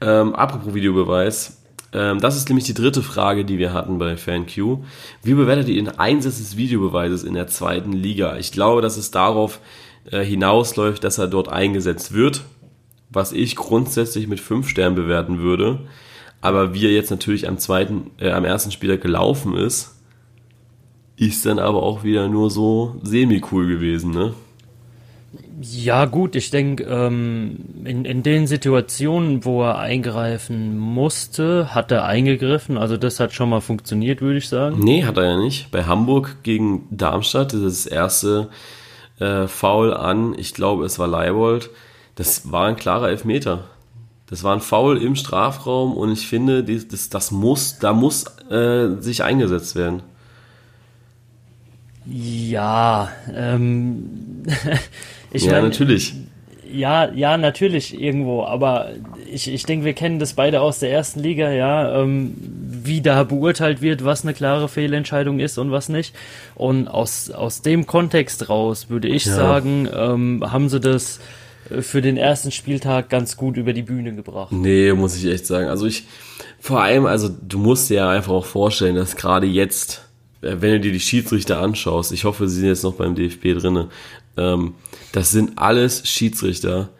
Ähm, apropos Videobeweis, das ist nämlich die dritte Frage, die wir hatten bei FanQ. Wie bewertet ihr den Einsatz des Videobeweises in der zweiten Liga? Ich glaube, dass es darauf äh, hinausläuft, dass er dort eingesetzt wird, was ich grundsätzlich mit 5 Sternen bewerten würde. Aber wie er jetzt natürlich am zweiten, äh, am ersten Spieltag gelaufen ist, ist dann aber auch wieder nur so semi-cool gewesen, ne? Ja, gut, ich denke, ähm, in, in den Situationen, wo er eingreifen musste, hat er eingegriffen. Also das hat schon mal funktioniert, würde ich sagen. Nee, hat er ja nicht. Bei Hamburg gegen Darmstadt, das ist das erste äh, Foul an, ich glaube, es war Leibold. Das war ein klarer Elfmeter. Das war ein Foul im Strafraum und ich finde, das, das muss, da muss äh, sich eingesetzt werden. Ja, ähm, (laughs) ich ja, mein, natürlich. Ja, ja, natürlich irgendwo, aber ich, ich denke, wir kennen das beide aus der ersten Liga, ja, ähm, wie da beurteilt wird, was eine klare Fehlentscheidung ist und was nicht. Und aus, aus dem Kontext raus würde ich ja. sagen, ähm, haben sie das für den ersten Spieltag ganz gut über die Bühne gebracht. Nee, muss ich echt sagen. Also ich, vor allem, also du musst dir ja einfach auch vorstellen, dass gerade jetzt äh, wenn du dir die Schiedsrichter anschaust, ich hoffe, sie sind jetzt noch beim DFB drinne, ähm, das sind alles Schiedsrichter,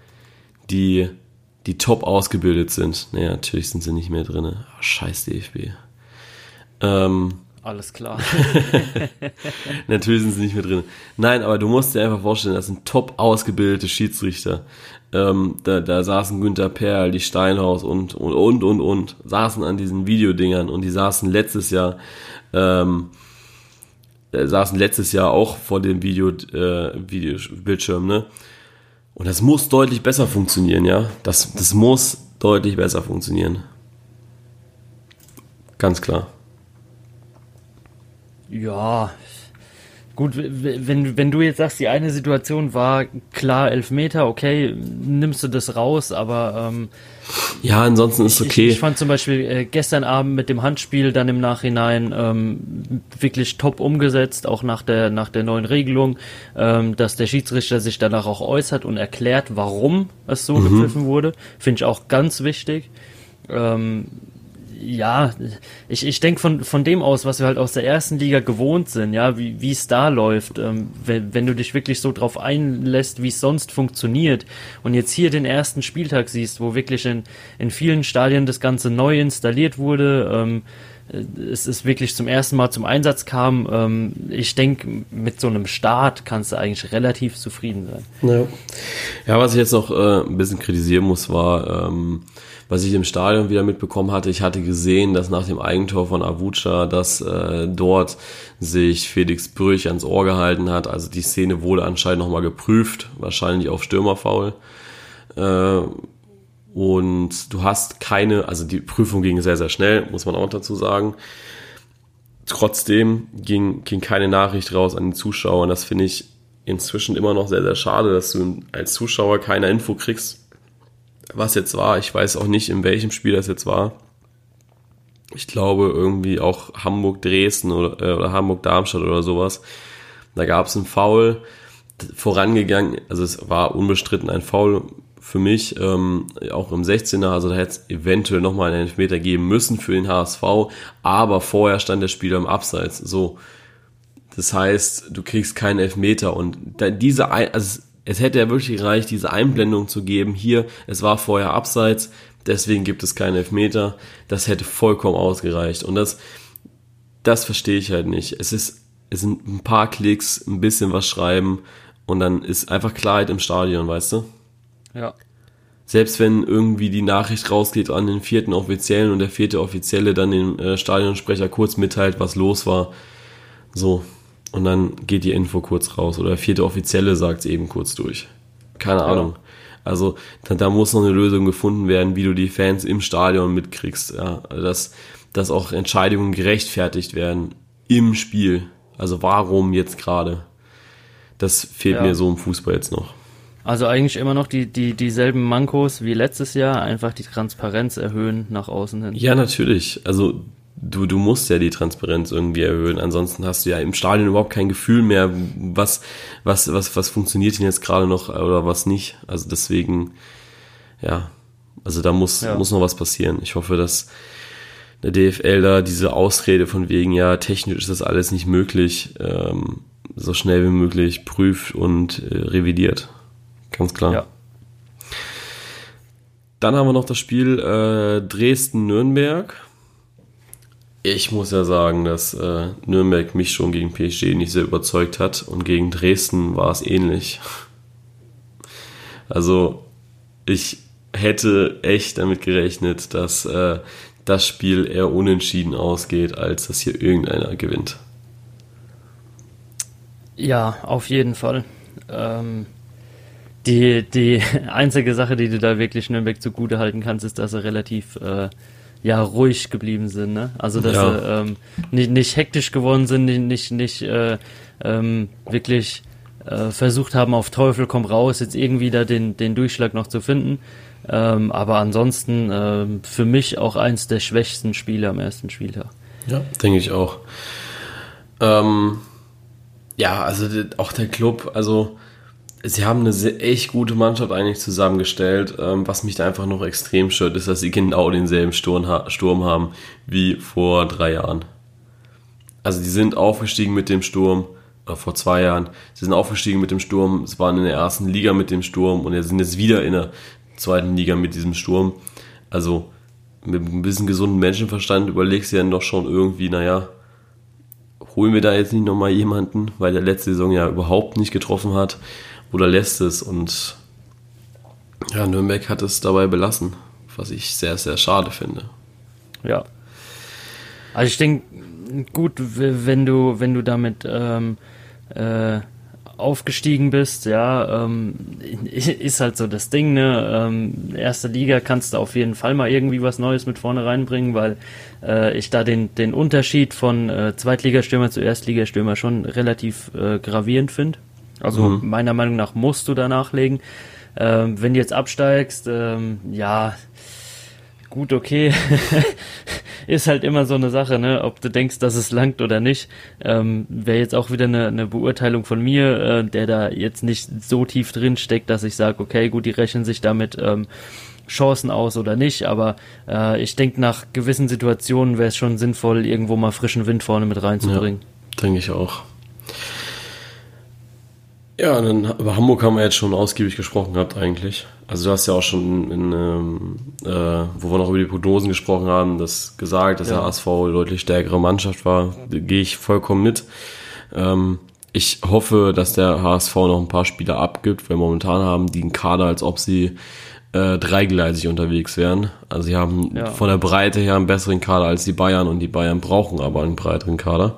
die, die top ausgebildet sind. Naja, natürlich sind sie nicht mehr drinne. Oh, scheiß DFB. Ähm, alles klar. (laughs) Natürlich sind sie nicht mehr drin. Nein, aber du musst dir einfach vorstellen, das sind top ausgebildete Schiedsrichter. Ähm, da, da saßen Günther Perl, die Steinhaus und, und, und, und, und, saßen an diesen Videodingern und die saßen letztes Jahr ähm, äh, saßen letztes Jahr auch vor dem Video, äh, Videobildschirm, ne? Und das muss deutlich besser funktionieren, ja? Das, das muss deutlich besser funktionieren. Ganz klar. Ja, Gut, wenn, wenn du jetzt sagst, die eine Situation war klar Elfmeter, okay, nimmst du das raus, aber ähm, ja, ansonsten ist okay. Ich, ich fand zum Beispiel äh, gestern Abend mit dem Handspiel dann im Nachhinein ähm, wirklich top umgesetzt, auch nach der nach der neuen Regelung, ähm, dass der Schiedsrichter sich danach auch äußert und erklärt, warum es so mhm. gepfiffen wurde, finde ich auch ganz wichtig. Ähm, ja, ich, ich denke von, von dem aus, was wir halt aus der ersten Liga gewohnt sind, ja, wie es da läuft, ähm, wenn, wenn du dich wirklich so drauf einlässt, wie es sonst funktioniert und jetzt hier den ersten Spieltag siehst, wo wirklich in, in vielen Stadien das Ganze neu installiert wurde, ähm, es ist wirklich zum ersten Mal zum Einsatz kam. Ähm, ich denke, mit so einem Start kannst du eigentlich relativ zufrieden sein. Ja, ja was ich jetzt noch äh, ein bisschen kritisieren muss, war, ähm, was ich im Stadion wieder mitbekommen hatte, ich hatte gesehen, dass nach dem Eigentor von Avucha, dass äh, dort sich Felix Brüch ans Ohr gehalten hat. Also die Szene wurde anscheinend nochmal geprüft, wahrscheinlich auf Stürmerfaul. Äh, und du hast keine, also die Prüfung ging sehr, sehr schnell, muss man auch dazu sagen. Trotzdem ging, ging keine Nachricht raus an den Zuschauer. Und das finde ich inzwischen immer noch sehr, sehr schade, dass du als Zuschauer keine Info kriegst, was jetzt war. Ich weiß auch nicht, in welchem Spiel das jetzt war. Ich glaube irgendwie auch Hamburg-Dresden oder, äh, oder Hamburg-Darmstadt oder sowas. Da gab es einen Foul vorangegangen, also es war unbestritten ein Foul für mich, ähm, auch im 16er, also da hätte es eventuell nochmal einen Elfmeter geben müssen für den HSV, aber vorher stand der Spieler im Abseits, so. Das heißt, du kriegst keinen Elfmeter und diese, also es hätte ja wirklich gereicht, diese Einblendung zu geben. Hier, es war vorher abseits, deswegen gibt es keinen Elfmeter. Das hätte vollkommen ausgereicht. Und das, das verstehe ich halt nicht. Es ist, es sind ein paar Klicks, ein bisschen was schreiben und dann ist einfach Klarheit im Stadion, weißt du? Ja. Selbst wenn irgendwie die Nachricht rausgeht an den vierten Offiziellen und der vierte Offizielle dann dem äh, Stadionsprecher kurz mitteilt, was los war. So, und dann geht die Info kurz raus. Oder der vierte Offizielle sagt es eben kurz durch. Keine ja. Ahnung. Also da, da, muss noch eine Lösung gefunden werden, wie du die Fans im Stadion mitkriegst. Ja, dass, dass auch Entscheidungen gerechtfertigt werden im Spiel. Also warum jetzt gerade? Das fehlt ja. mir so im Fußball jetzt noch. Also eigentlich immer noch die, die, dieselben Mankos wie letztes Jahr, einfach die Transparenz erhöhen nach außen hin. Ja, natürlich. Also du, du musst ja die Transparenz irgendwie erhöhen. Ansonsten hast du ja im Stadion überhaupt kein Gefühl mehr, was, was, was, was funktioniert denn jetzt gerade noch oder was nicht. Also deswegen, ja, also da muss, ja. muss noch was passieren. Ich hoffe, dass der DFL da diese Ausrede von wegen, ja, technisch ist das alles nicht möglich, ähm, so schnell wie möglich prüft und äh, revidiert. Ganz klar. Ja. Dann haben wir noch das Spiel äh, Dresden-Nürnberg ich muss ja sagen, dass äh, Nürnberg mich schon gegen PSG nicht sehr überzeugt hat und gegen Dresden war es ähnlich. Also ich hätte echt damit gerechnet, dass äh, das Spiel eher unentschieden ausgeht, als dass hier irgendeiner gewinnt. Ja, auf jeden Fall. Ähm, die, die (laughs) einzige Sache, die du da wirklich Nürnberg zugute halten kannst, ist, dass er relativ äh, ja ruhig geblieben sind. Ne? Also dass ja. sie ähm, nicht, nicht hektisch geworden sind, nicht, nicht, nicht äh, ähm, wirklich äh, versucht haben, auf Teufel komm raus, jetzt irgendwie da den, den Durchschlag noch zu finden. Ähm, aber ansonsten äh, für mich auch eins der schwächsten Spiele am ersten Spieltag. Ja, denke ich auch. Ähm, ja, also auch der Club, also sie haben eine echt gute Mannschaft eigentlich zusammengestellt. Ähm, was mich da einfach noch extrem stört, ist, dass sie genau denselben Sturm, haben wie vor drei Jahren. Also die sind aufgestiegen mit dem Sturm, äh, vor zwei Jahren. Sie sind aufgestiegen mit dem Sturm, es waren in der ersten Liga mit dem Sturm und jetzt sind jetzt wieder in der zweiten Liga mit diesem Sturm. Also mit ein bisschen gesunden Menschenverstand überlegst du ja doch schon irgendwie, naja, holen wir da jetzt nicht nochmal jemanden, weil der letzte Saison ja überhaupt nicht getroffen hat oder lässt es. Und ja, Nürnberg hat es dabei belassen, was ich sehr, sehr schade finde. Ja. Also ich denke, gut, wenn du, wenn du damit ähm, äh, aufgestiegen bist, ja, ähm, (laughs) ist halt so das Ding, ne? Ähm, erste Liga kannst du auf jeden Fall mal irgendwie was Neues mit vorne reinbringen, weil äh, ich da den, den Unterschied von äh, Zweitligastürmer zu Erstligastürmer schon relativ äh, gravierend finde. Also mhm. meiner Meinung nach musst du da nachlegen. Ähm, wenn du jetzt absteigst, ähm, ja, gut, okay. (laughs) ist halt immer so eine Sache, ne, ob du denkst, dass es langt oder nicht. Ähm, Wäre jetzt auch wieder eine, eine Beurteilung von mir, äh, der da jetzt nicht so tief drin steckt, dass ich sage, okay, gut, die rechnen sich damit ähm, Chancen aus oder nicht, aber äh, ich denke, nach gewissen Situationen wäre es schon sinnvoll, irgendwo mal frischen Wind vorne mit reinzubringen. Ja, denke ich auch. Ja, dann über Hamburg haben wir jetzt schon ausgiebig gesprochen gehabt eigentlich. Also du hast ja auch schon in, ähm, äh, wo wir noch über die Prognosen gesprochen haben, das gesagt, dass ja. der ASV deutlich stärkere Mannschaft war. Da gehe ich vollkommen mit. Ähm, ich hoffe, dass der HSV noch ein paar Spieler abgibt, weil momentan haben die einen Kader, als ob sie äh, dreigleisig unterwegs wären. Also sie haben ja. von der Breite her einen besseren Kader als die Bayern und die Bayern brauchen aber einen breiteren Kader.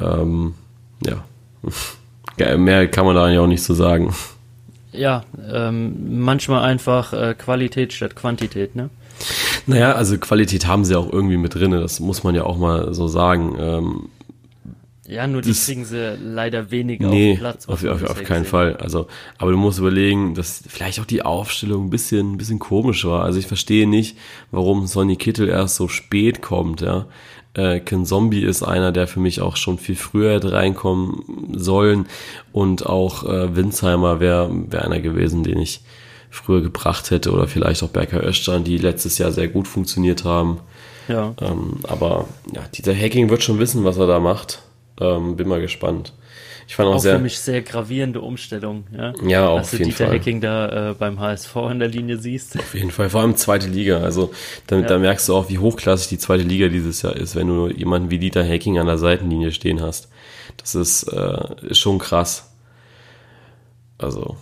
Ähm, ja. (laughs) Mehr kann man da eigentlich auch nicht so sagen. Ja, ähm, manchmal einfach äh, Qualität statt Quantität, ne? Naja, also Qualität haben sie auch irgendwie mit drin, das muss man ja auch mal so sagen. Ähm, ja, nur die das, kriegen sie leider weniger nee, auf Platz. Auf, auf, auf keinen sehen. Fall. Also, aber du musst überlegen, dass vielleicht auch die Aufstellung ein bisschen, ein bisschen komisch war. Also ich verstehe nicht, warum Sonny Kittel erst so spät kommt, ja. Äh, Ken Zombie ist einer, der für mich auch schon viel früher hätte reinkommen sollen. Und auch äh, Winsheimer wäre wär einer gewesen, den ich früher gebracht hätte. Oder vielleicht auch Berker Östern, die letztes Jahr sehr gut funktioniert haben. Ja. Ähm, aber ja, dieser Hacking wird schon wissen, was er da macht. Ähm, bin mal gespannt. Ich fand auch, auch sehr, für mich sehr gravierende Umstellung. Ja, ja auf jeden Dieter Fall. Hacking da äh, beim HSV in der Linie siehst. Auf jeden Fall, vor allem zweite Liga. Also damit, ja. da merkst du auch, wie hochklassig die zweite Liga dieses Jahr ist, wenn du jemanden wie Dieter Hacking an der Seitenlinie stehen hast. Das ist, äh, ist schon krass. Also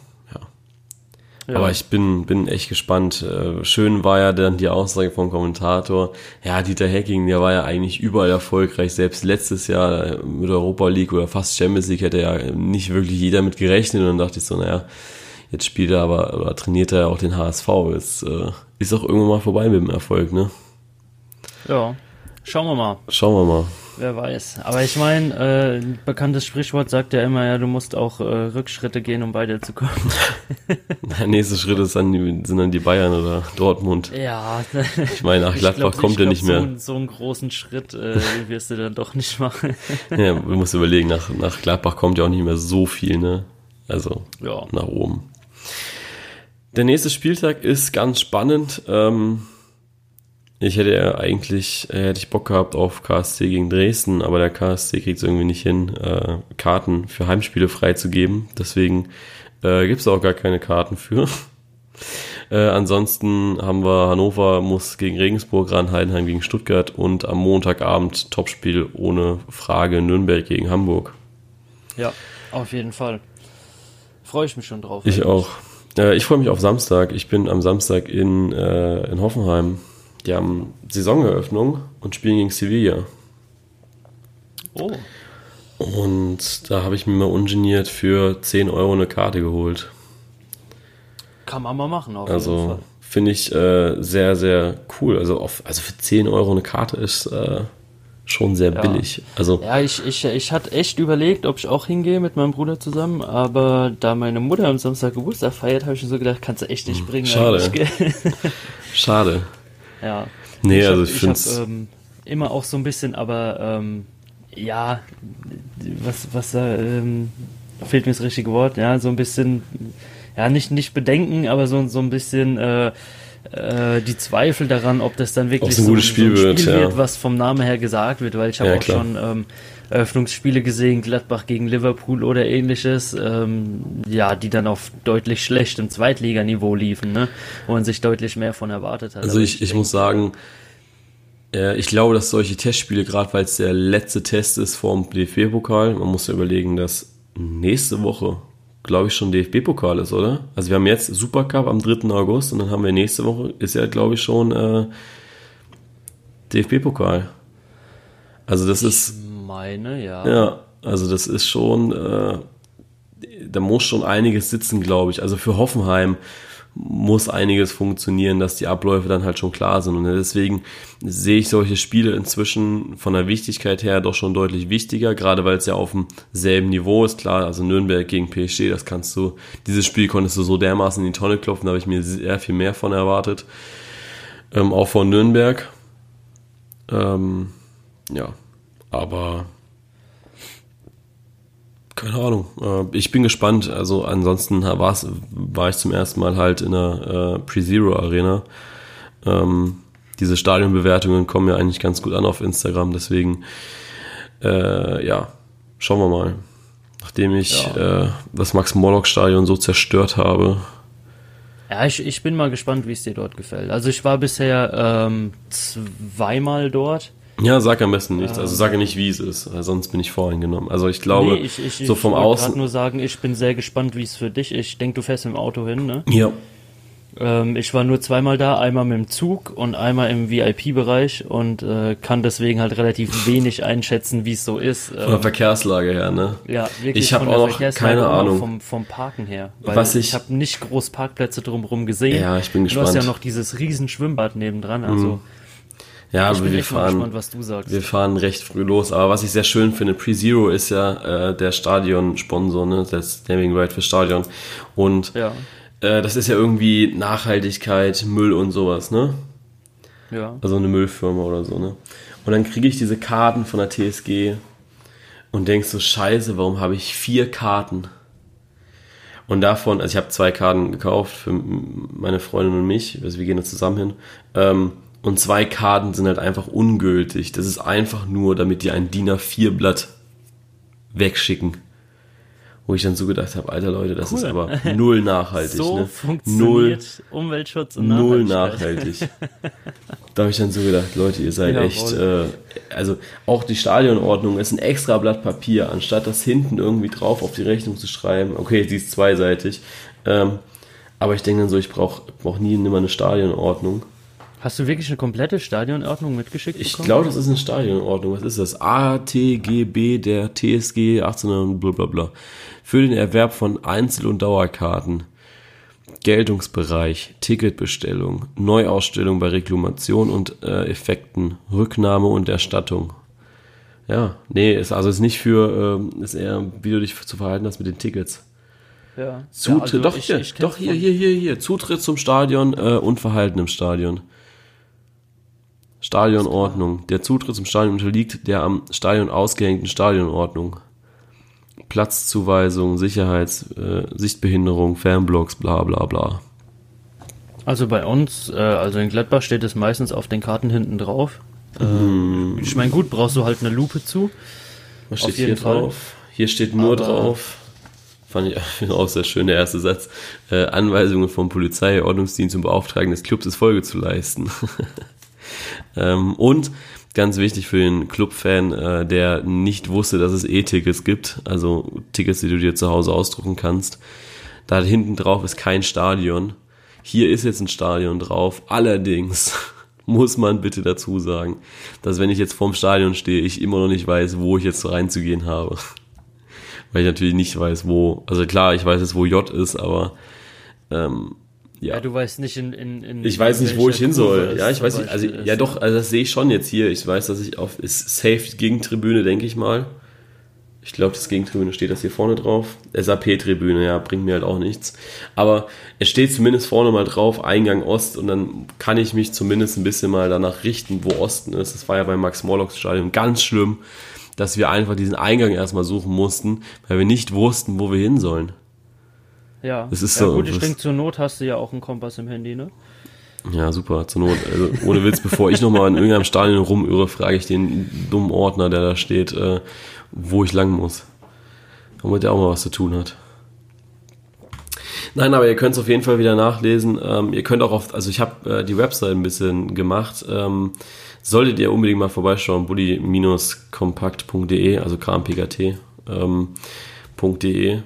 ja. Aber ich bin, bin echt gespannt. Äh, schön war ja dann die Aussage vom Kommentator. Ja, Dieter Hacking, der war ja eigentlich überall erfolgreich. Selbst letztes Jahr mit Europa League oder fast Champions League hätte ja nicht wirklich jeder mit gerechnet. Und dann dachte ich so, naja, jetzt spielt er aber, oder trainiert er ja auch den HSV. Jetzt äh, ist auch irgendwann mal vorbei mit dem Erfolg, ne? Ja, schauen wir mal. Schauen wir mal. Wer weiß. Aber ich meine, äh, ein bekanntes Sprichwort sagt ja immer, ja, du musst auch äh, Rückschritte gehen, um weiterzukommen. Der (laughs) nächste Schritt ist dann die, sind dann die Bayern oder Dortmund. Ja. Ich meine, nach Gladbach glaub, kommt er nicht mehr. So, so einen großen Schritt äh, (laughs) wirst du dann doch nicht machen. (laughs) ja, du musst überlegen, nach, nach Gladbach kommt ja auch nicht mehr so viel, ne? Also ja. nach oben. Der nächste Spieltag ist ganz spannend. Ähm, ich hätte ja eigentlich, äh, hätte ich Bock gehabt auf KSC gegen Dresden, aber der KSC kriegt es irgendwie nicht hin, äh, Karten für Heimspiele freizugeben. Deswegen äh, gibt es auch gar keine Karten für. (laughs) äh, ansonsten haben wir Hannover muss gegen Regensburg ran, Heidenheim gegen Stuttgart und am Montagabend Topspiel ohne Frage Nürnberg gegen Hamburg. Ja, auf jeden Fall. Freue ich mich schon drauf. Ich eigentlich. auch. Äh, ich freue mich auf Samstag. Ich bin am Samstag in, äh, in Hoffenheim die haben Saisoneröffnung und spielen gegen Sevilla. Oh. Und da habe ich mir mal ungeniert für 10 Euro eine Karte geholt. Kann man mal machen, auf also, Finde ich äh, sehr, sehr cool. Also, auf, also für 10 Euro eine Karte ist äh, schon sehr ja. billig. Also, ja, ich, ich, ich hatte echt überlegt, ob ich auch hingehe mit meinem Bruder zusammen, aber da meine Mutter am Samstag Geburtstag feiert, habe ich mir so gedacht, kannst du echt nicht hm, bringen. Schade. Schade. Ja. Nee, ich also hab, ich finde es. Ähm, immer auch so ein bisschen, aber ähm, ja, was, was ähm, fehlt mir das richtige Wort, ja, so ein bisschen, ja, nicht, nicht bedenken, aber so, so ein bisschen äh, äh, die Zweifel daran, ob das dann wirklich so, ein, gutes Spiel, so ein Spiel wird, wird, was vom Namen her gesagt wird, weil ich habe ja, auch klar. schon ähm, Eröffnungsspiele gesehen, Gladbach gegen Liverpool oder ähnliches, ähm, ja, die dann auf deutlich schlechtem Zweitliganiveau liefen, ne? wo man sich deutlich mehr von erwartet hat. Also ich, ich, ich muss sagen, äh, ich glaube, dass solche Testspiele, gerade weil es der letzte Test ist vom DFB-Pokal, man muss ja überlegen, dass nächste Woche, glaube ich, schon DFB-Pokal ist, oder? Also wir haben jetzt Supercup am 3. August und dann haben wir nächste Woche, ist ja, glaube ich, schon äh, DFB-Pokal. Also das ich ist meine, ja. Ja, also das ist schon, äh, da muss schon einiges sitzen, glaube ich. Also für Hoffenheim muss einiges funktionieren, dass die Abläufe dann halt schon klar sind. Und deswegen sehe ich solche Spiele inzwischen von der Wichtigkeit her doch schon deutlich wichtiger, gerade weil es ja auf demselben Niveau ist. Klar, also Nürnberg gegen PSG, das kannst du, dieses Spiel konntest du so dermaßen in die Tonne klopfen, da habe ich mir sehr viel mehr von erwartet. Ähm, auch von Nürnberg. Ähm, ja, aber keine Ahnung. Äh, ich bin gespannt. Also ansonsten war's, war ich zum ersten Mal halt in der äh, Pre-Zero Arena. Ähm, diese Stadionbewertungen kommen ja eigentlich ganz gut an auf Instagram. Deswegen, äh, ja, schauen wir mal. Nachdem ich ja. äh, das Max-Morlock-Stadion so zerstört habe. Ja, ich, ich bin mal gespannt, wie es dir dort gefällt. Also ich war bisher ähm, zweimal dort. Ja, sag am besten nichts. Also sage nicht, wie es ist, sonst bin ich voreingenommen. Also ich glaube, nee, ich, ich, so vom ich Außen. Ich nur sagen, ich bin sehr gespannt, wie es für dich ist. Ich denke, du fährst im Auto hin, ne? Ja. Ähm, ich war nur zweimal da, einmal mit dem Zug und einmal im VIP-Bereich und äh, kann deswegen halt relativ (laughs) wenig einschätzen, wie es so ist. Von der ähm, Verkehrslage her, ne? Ja, wirklich. Ich habe auch noch keine Ahnung. Vom, vom Parken her. Weil Was ich, ich habe nicht groß Parkplätze drumherum gesehen. Ja, ich bin gespannt. Du hast ja noch dieses riesen Schwimmbad nebendran, also. Mhm. Ja, ich aber wir fahren, gespannt, wir fahren recht früh los. Aber was ich sehr schön finde, Pre-Zero ist ja äh, der Stadion-Sponsor, ne? das Naming Right für Stadion. Und ja. äh, das ist ja irgendwie Nachhaltigkeit, Müll und sowas, ne? Ja. Also eine Müllfirma oder so, ne? Und dann kriege ich diese Karten von der TSG und denk so, scheiße, warum habe ich vier Karten? Und davon, also ich habe zwei Karten gekauft für meine Freundin und mich, also wir gehen da zusammen hin. Ähm, und zwei Karten sind halt einfach ungültig. Das ist einfach nur, damit die ein DIN A4-Blatt wegschicken. Wo ich dann so gedacht habe, alter Leute, das cool. ist aber (laughs) null nachhaltig. so ne? funktioniert null, Umweltschutz und Null nachhaltig. da habe ich dann so gedacht, Leute, ihr seid ja, echt, äh, also auch die Stadionordnung ist ein extra Blatt Papier, anstatt das hinten irgendwie drauf auf die Rechnung zu schreiben. Okay, sie ist zweiseitig. Ähm, aber ich denke dann so, ich brauche brauch nie immer eine Stadionordnung. Hast du wirklich eine komplette Stadionordnung mitgeschickt Ich glaube, das ist eine Stadionordnung. Was ist das? ATGB der TSG 1800 bla bla bla. Für den Erwerb von Einzel- und Dauerkarten. Geltungsbereich, Ticketbestellung, Neuausstellung bei Reklamation und äh, Effekten, Rücknahme und Erstattung. Ja, nee, ist also ist nicht für, ähm, ist eher, wie du dich zu verhalten hast mit den Tickets. Ja. Zutritt, ja, also doch, ich, hier, ich doch hier, hier, hier, hier, Zutritt zum Stadion äh, und Verhalten im Stadion. Stadionordnung. Der Zutritt zum Stadion unterliegt der am Stadion ausgehängten Stadionordnung. Platzzuweisung, Sicherheits, äh, Sichtbehinderung, Fernblocks, bla bla bla. Also bei uns, äh, also in Gladbach steht es meistens auf den Karten hinten drauf. Mhm. ich meine, gut, brauchst du halt eine Lupe zu. Was steht hier Fall. drauf? Hier steht nur Aber drauf, fand ich (laughs) auch sehr schön, der erste Satz, äh, Anweisungen vom Polizei, Ordnungsdienst und Beauftragten des Clubs ist Folge zu leisten. (laughs) Ähm, und ganz wichtig für den Clubfan, äh, der nicht wusste, dass es E-Tickets gibt, also Tickets, die du dir zu Hause ausdrucken kannst. Da hinten drauf ist kein Stadion. Hier ist jetzt ein Stadion drauf. Allerdings (laughs) muss man bitte dazu sagen, dass wenn ich jetzt vorm Stadion stehe, ich immer noch nicht weiß, wo ich jetzt reinzugehen habe. (laughs) Weil ich natürlich nicht weiß, wo, also klar, ich weiß jetzt, wo J ist, aber ähm, ja. ja, du weißt nicht in, in, in Ich weiß nicht, wo ich hin soll. Ja, ich weiß nicht. Also ja, doch, also das sehe ich schon jetzt hier. Ich weiß, dass ich auf ist safe Gegentribüne, denke ich mal. Ich glaube, das Gegentribüne steht das hier vorne drauf. SAP-Tribüne, ja, bringt mir halt auch nichts. Aber es steht zumindest vorne mal drauf, Eingang Ost, und dann kann ich mich zumindest ein bisschen mal danach richten, wo Osten ist. Das war ja beim Max-Morlock-Stadion ganz schlimm, dass wir einfach diesen Eingang erstmal suchen mussten, weil wir nicht wussten, wo wir hin sollen. Ja, das ist ja, so. Gut, ich denke, zur Not hast du ja auch einen Kompass im Handy, ne? Ja, super, zur Not. Also, ohne Witz, bevor ich nochmal in irgendeinem Stadion rumirre, frage ich den dummen Ordner, der da steht, äh, wo ich lang muss. Damit der auch mal was zu tun hat. Nein, aber ihr könnt es auf jeden Fall wieder nachlesen. Ähm, ihr könnt auch auf, also ich habe äh, die Website ein bisschen gemacht. Ähm, solltet ihr unbedingt mal vorbeischauen, bully-kompakt.de, also KMPGT. Ähm,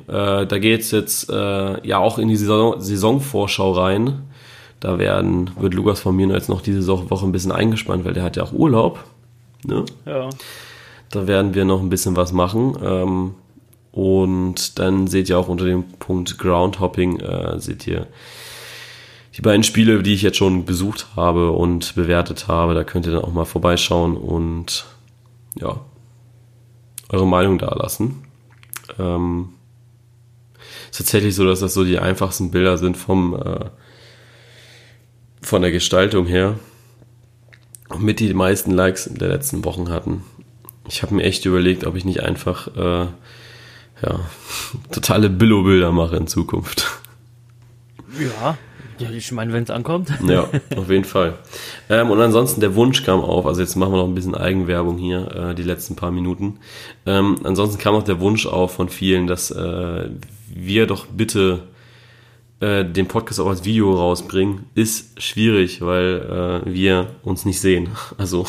Äh, da geht's jetzt äh, ja auch in die Saison, Saisonvorschau rein. Da werden, wird Lukas von mir jetzt noch diese Woche ein bisschen eingespannt, weil der hat ja auch Urlaub. Ne? Ja. Da werden wir noch ein bisschen was machen. Ähm, Und dann seht ihr auch unter dem Punkt Groundhopping, äh, seht ihr die beiden Spiele, die ich jetzt schon besucht habe und bewertet habe. Da könnt ihr dann auch mal vorbeischauen und ja, eure Meinung da lassen. Ähm, ist tatsächlich so, dass das so die einfachsten Bilder sind vom äh, von der Gestaltung her. Und mit die meisten Likes in der letzten Wochen hatten. Ich habe mir echt überlegt, ob ich nicht einfach äh, ja, (laughs) totale Billo-Bilder mache in Zukunft. Ja, ja, ich meine, wenn es ankommt. (laughs) Ja, auf jeden Fall. Ähm, und ansonsten, der Wunsch kam auf, also jetzt machen wir noch ein bisschen Eigenwerbung hier, äh, die letzten paar Minuten. Ähm, ansonsten kam auch der Wunsch auf von vielen, dass äh, wir doch bitte äh, den Podcast auch als Video rausbringen. Ist schwierig, weil äh, wir uns nicht sehen. (laughs) Also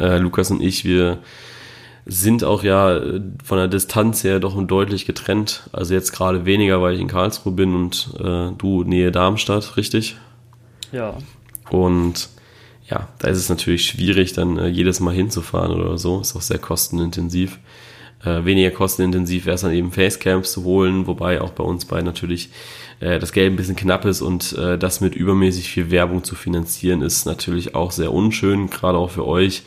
äh, Lukas und ich, wir sind auch ja von der Distanz her doch deutlich getrennt. Also jetzt gerade weniger, weil ich in Karlsruhe bin und äh, du Nähe Darmstadt, richtig? Ja. Und ja, da ist es natürlich schwierig, dann äh, jedes Mal hinzufahren oder so. Ist auch sehr kostenintensiv. Äh, weniger kostenintensiv wäre es dann eben Facecamps zu holen, wobei auch bei uns beiden natürlich äh, das Geld ein bisschen knapp ist und äh, das mit übermäßig viel Werbung zu finanzieren ist natürlich auch sehr unschön, gerade auch für euch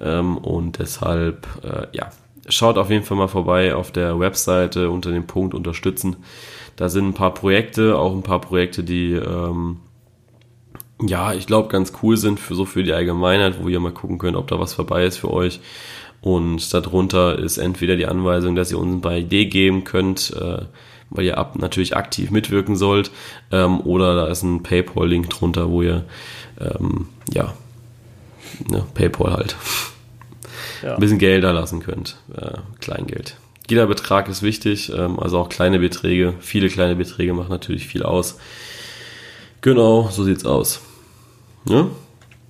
ähm, und deshalb, äh, ja, schaut auf jeden Fall mal vorbei auf der Webseite unter dem Punkt unterstützen. Da sind ein paar Projekte, auch ein paar Projekte, die ähm, ja, ich glaube, ganz cool sind für so für die Allgemeinheit, wo ihr mal gucken könnt, ob da was vorbei ist für euch. Und darunter ist entweder die Anweisung, dass ihr uns ein paar Ideen geben könnt, äh, weil ihr ab, natürlich aktiv mitwirken sollt, ähm, oder da ist ein PayPal-Link drunter, wo ihr ähm, ja ne, PayPal halt, ja. ein bisschen Geld da lassen könnt. Äh, Kleingeld. Jeder Betrag ist wichtig, ähm, also auch kleine Beträge, viele kleine Beträge machen natürlich viel aus. Genau, so sieht's aus. Ja,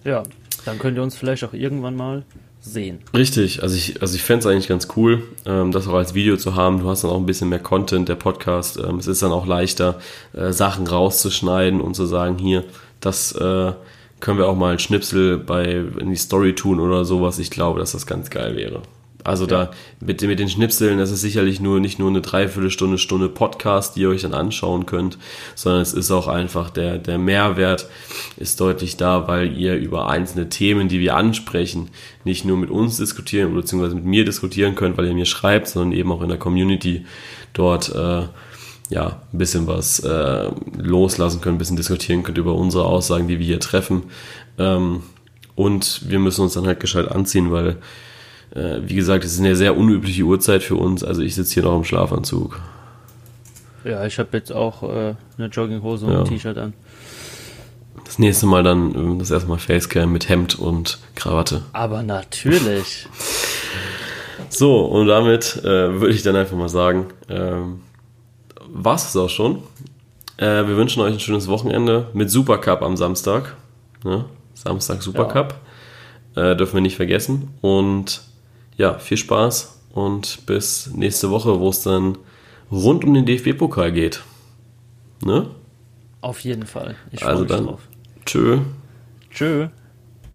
ja dann könnt ihr uns vielleicht auch irgendwann mal sehen. Richtig, also ich, also ich fände es eigentlich ganz cool, ähm, das auch als Video zu haben. Du hast dann auch ein bisschen mehr Content, der Podcast. Ähm, es ist dann auch leichter, äh, Sachen rauszuschneiden und zu sagen, hier, das äh, können wir auch mal ein Schnipsel bei in die Story tun oder sowas. Ich glaube, dass das ganz geil wäre. Also ja. da mit, mit den Schnipseln, das ist sicherlich nur nicht nur eine Dreiviertelstunde, Stunde Podcast, die ihr euch dann anschauen könnt, sondern es ist auch einfach der, der Mehrwert ist deutlich da, weil ihr über einzelne Themen, die wir ansprechen, nicht nur mit uns diskutieren, beziehungsweise mit mir diskutieren könnt, weil ihr mir schreibt, sondern eben auch in der Community dort äh, ja, ein bisschen was äh, loslassen können, ein bisschen diskutieren könnt über unsere Aussagen, die wir hier treffen. Ähm, und wir müssen uns dann halt gescheit anziehen, weil, äh, wie gesagt, es ist eine sehr unübliche Uhrzeit für uns. Also ich sitze hier noch im Schlafanzug. Ja, ich habe jetzt auch äh, eine Jogginghose und ja. ein T-Shirt an. Das nächste Mal dann äh, das erste Mal Facecam mit Hemd und Krawatte. Aber natürlich. (laughs) so, und damit äh, würde ich dann einfach mal sagen, ähm, war es auch schon. Äh, wir wünschen euch ein schönes Wochenende mit Supercup am Samstag. Ne? Samstag Supercup. Ja. Äh, dürfen wir nicht vergessen. Und ja, viel Spaß und bis nächste Woche, wo es dann rund um den DFB-Pokal geht. Ne? Auf jeden Fall. Ich also dann. Drauf. Tschö. Tschö.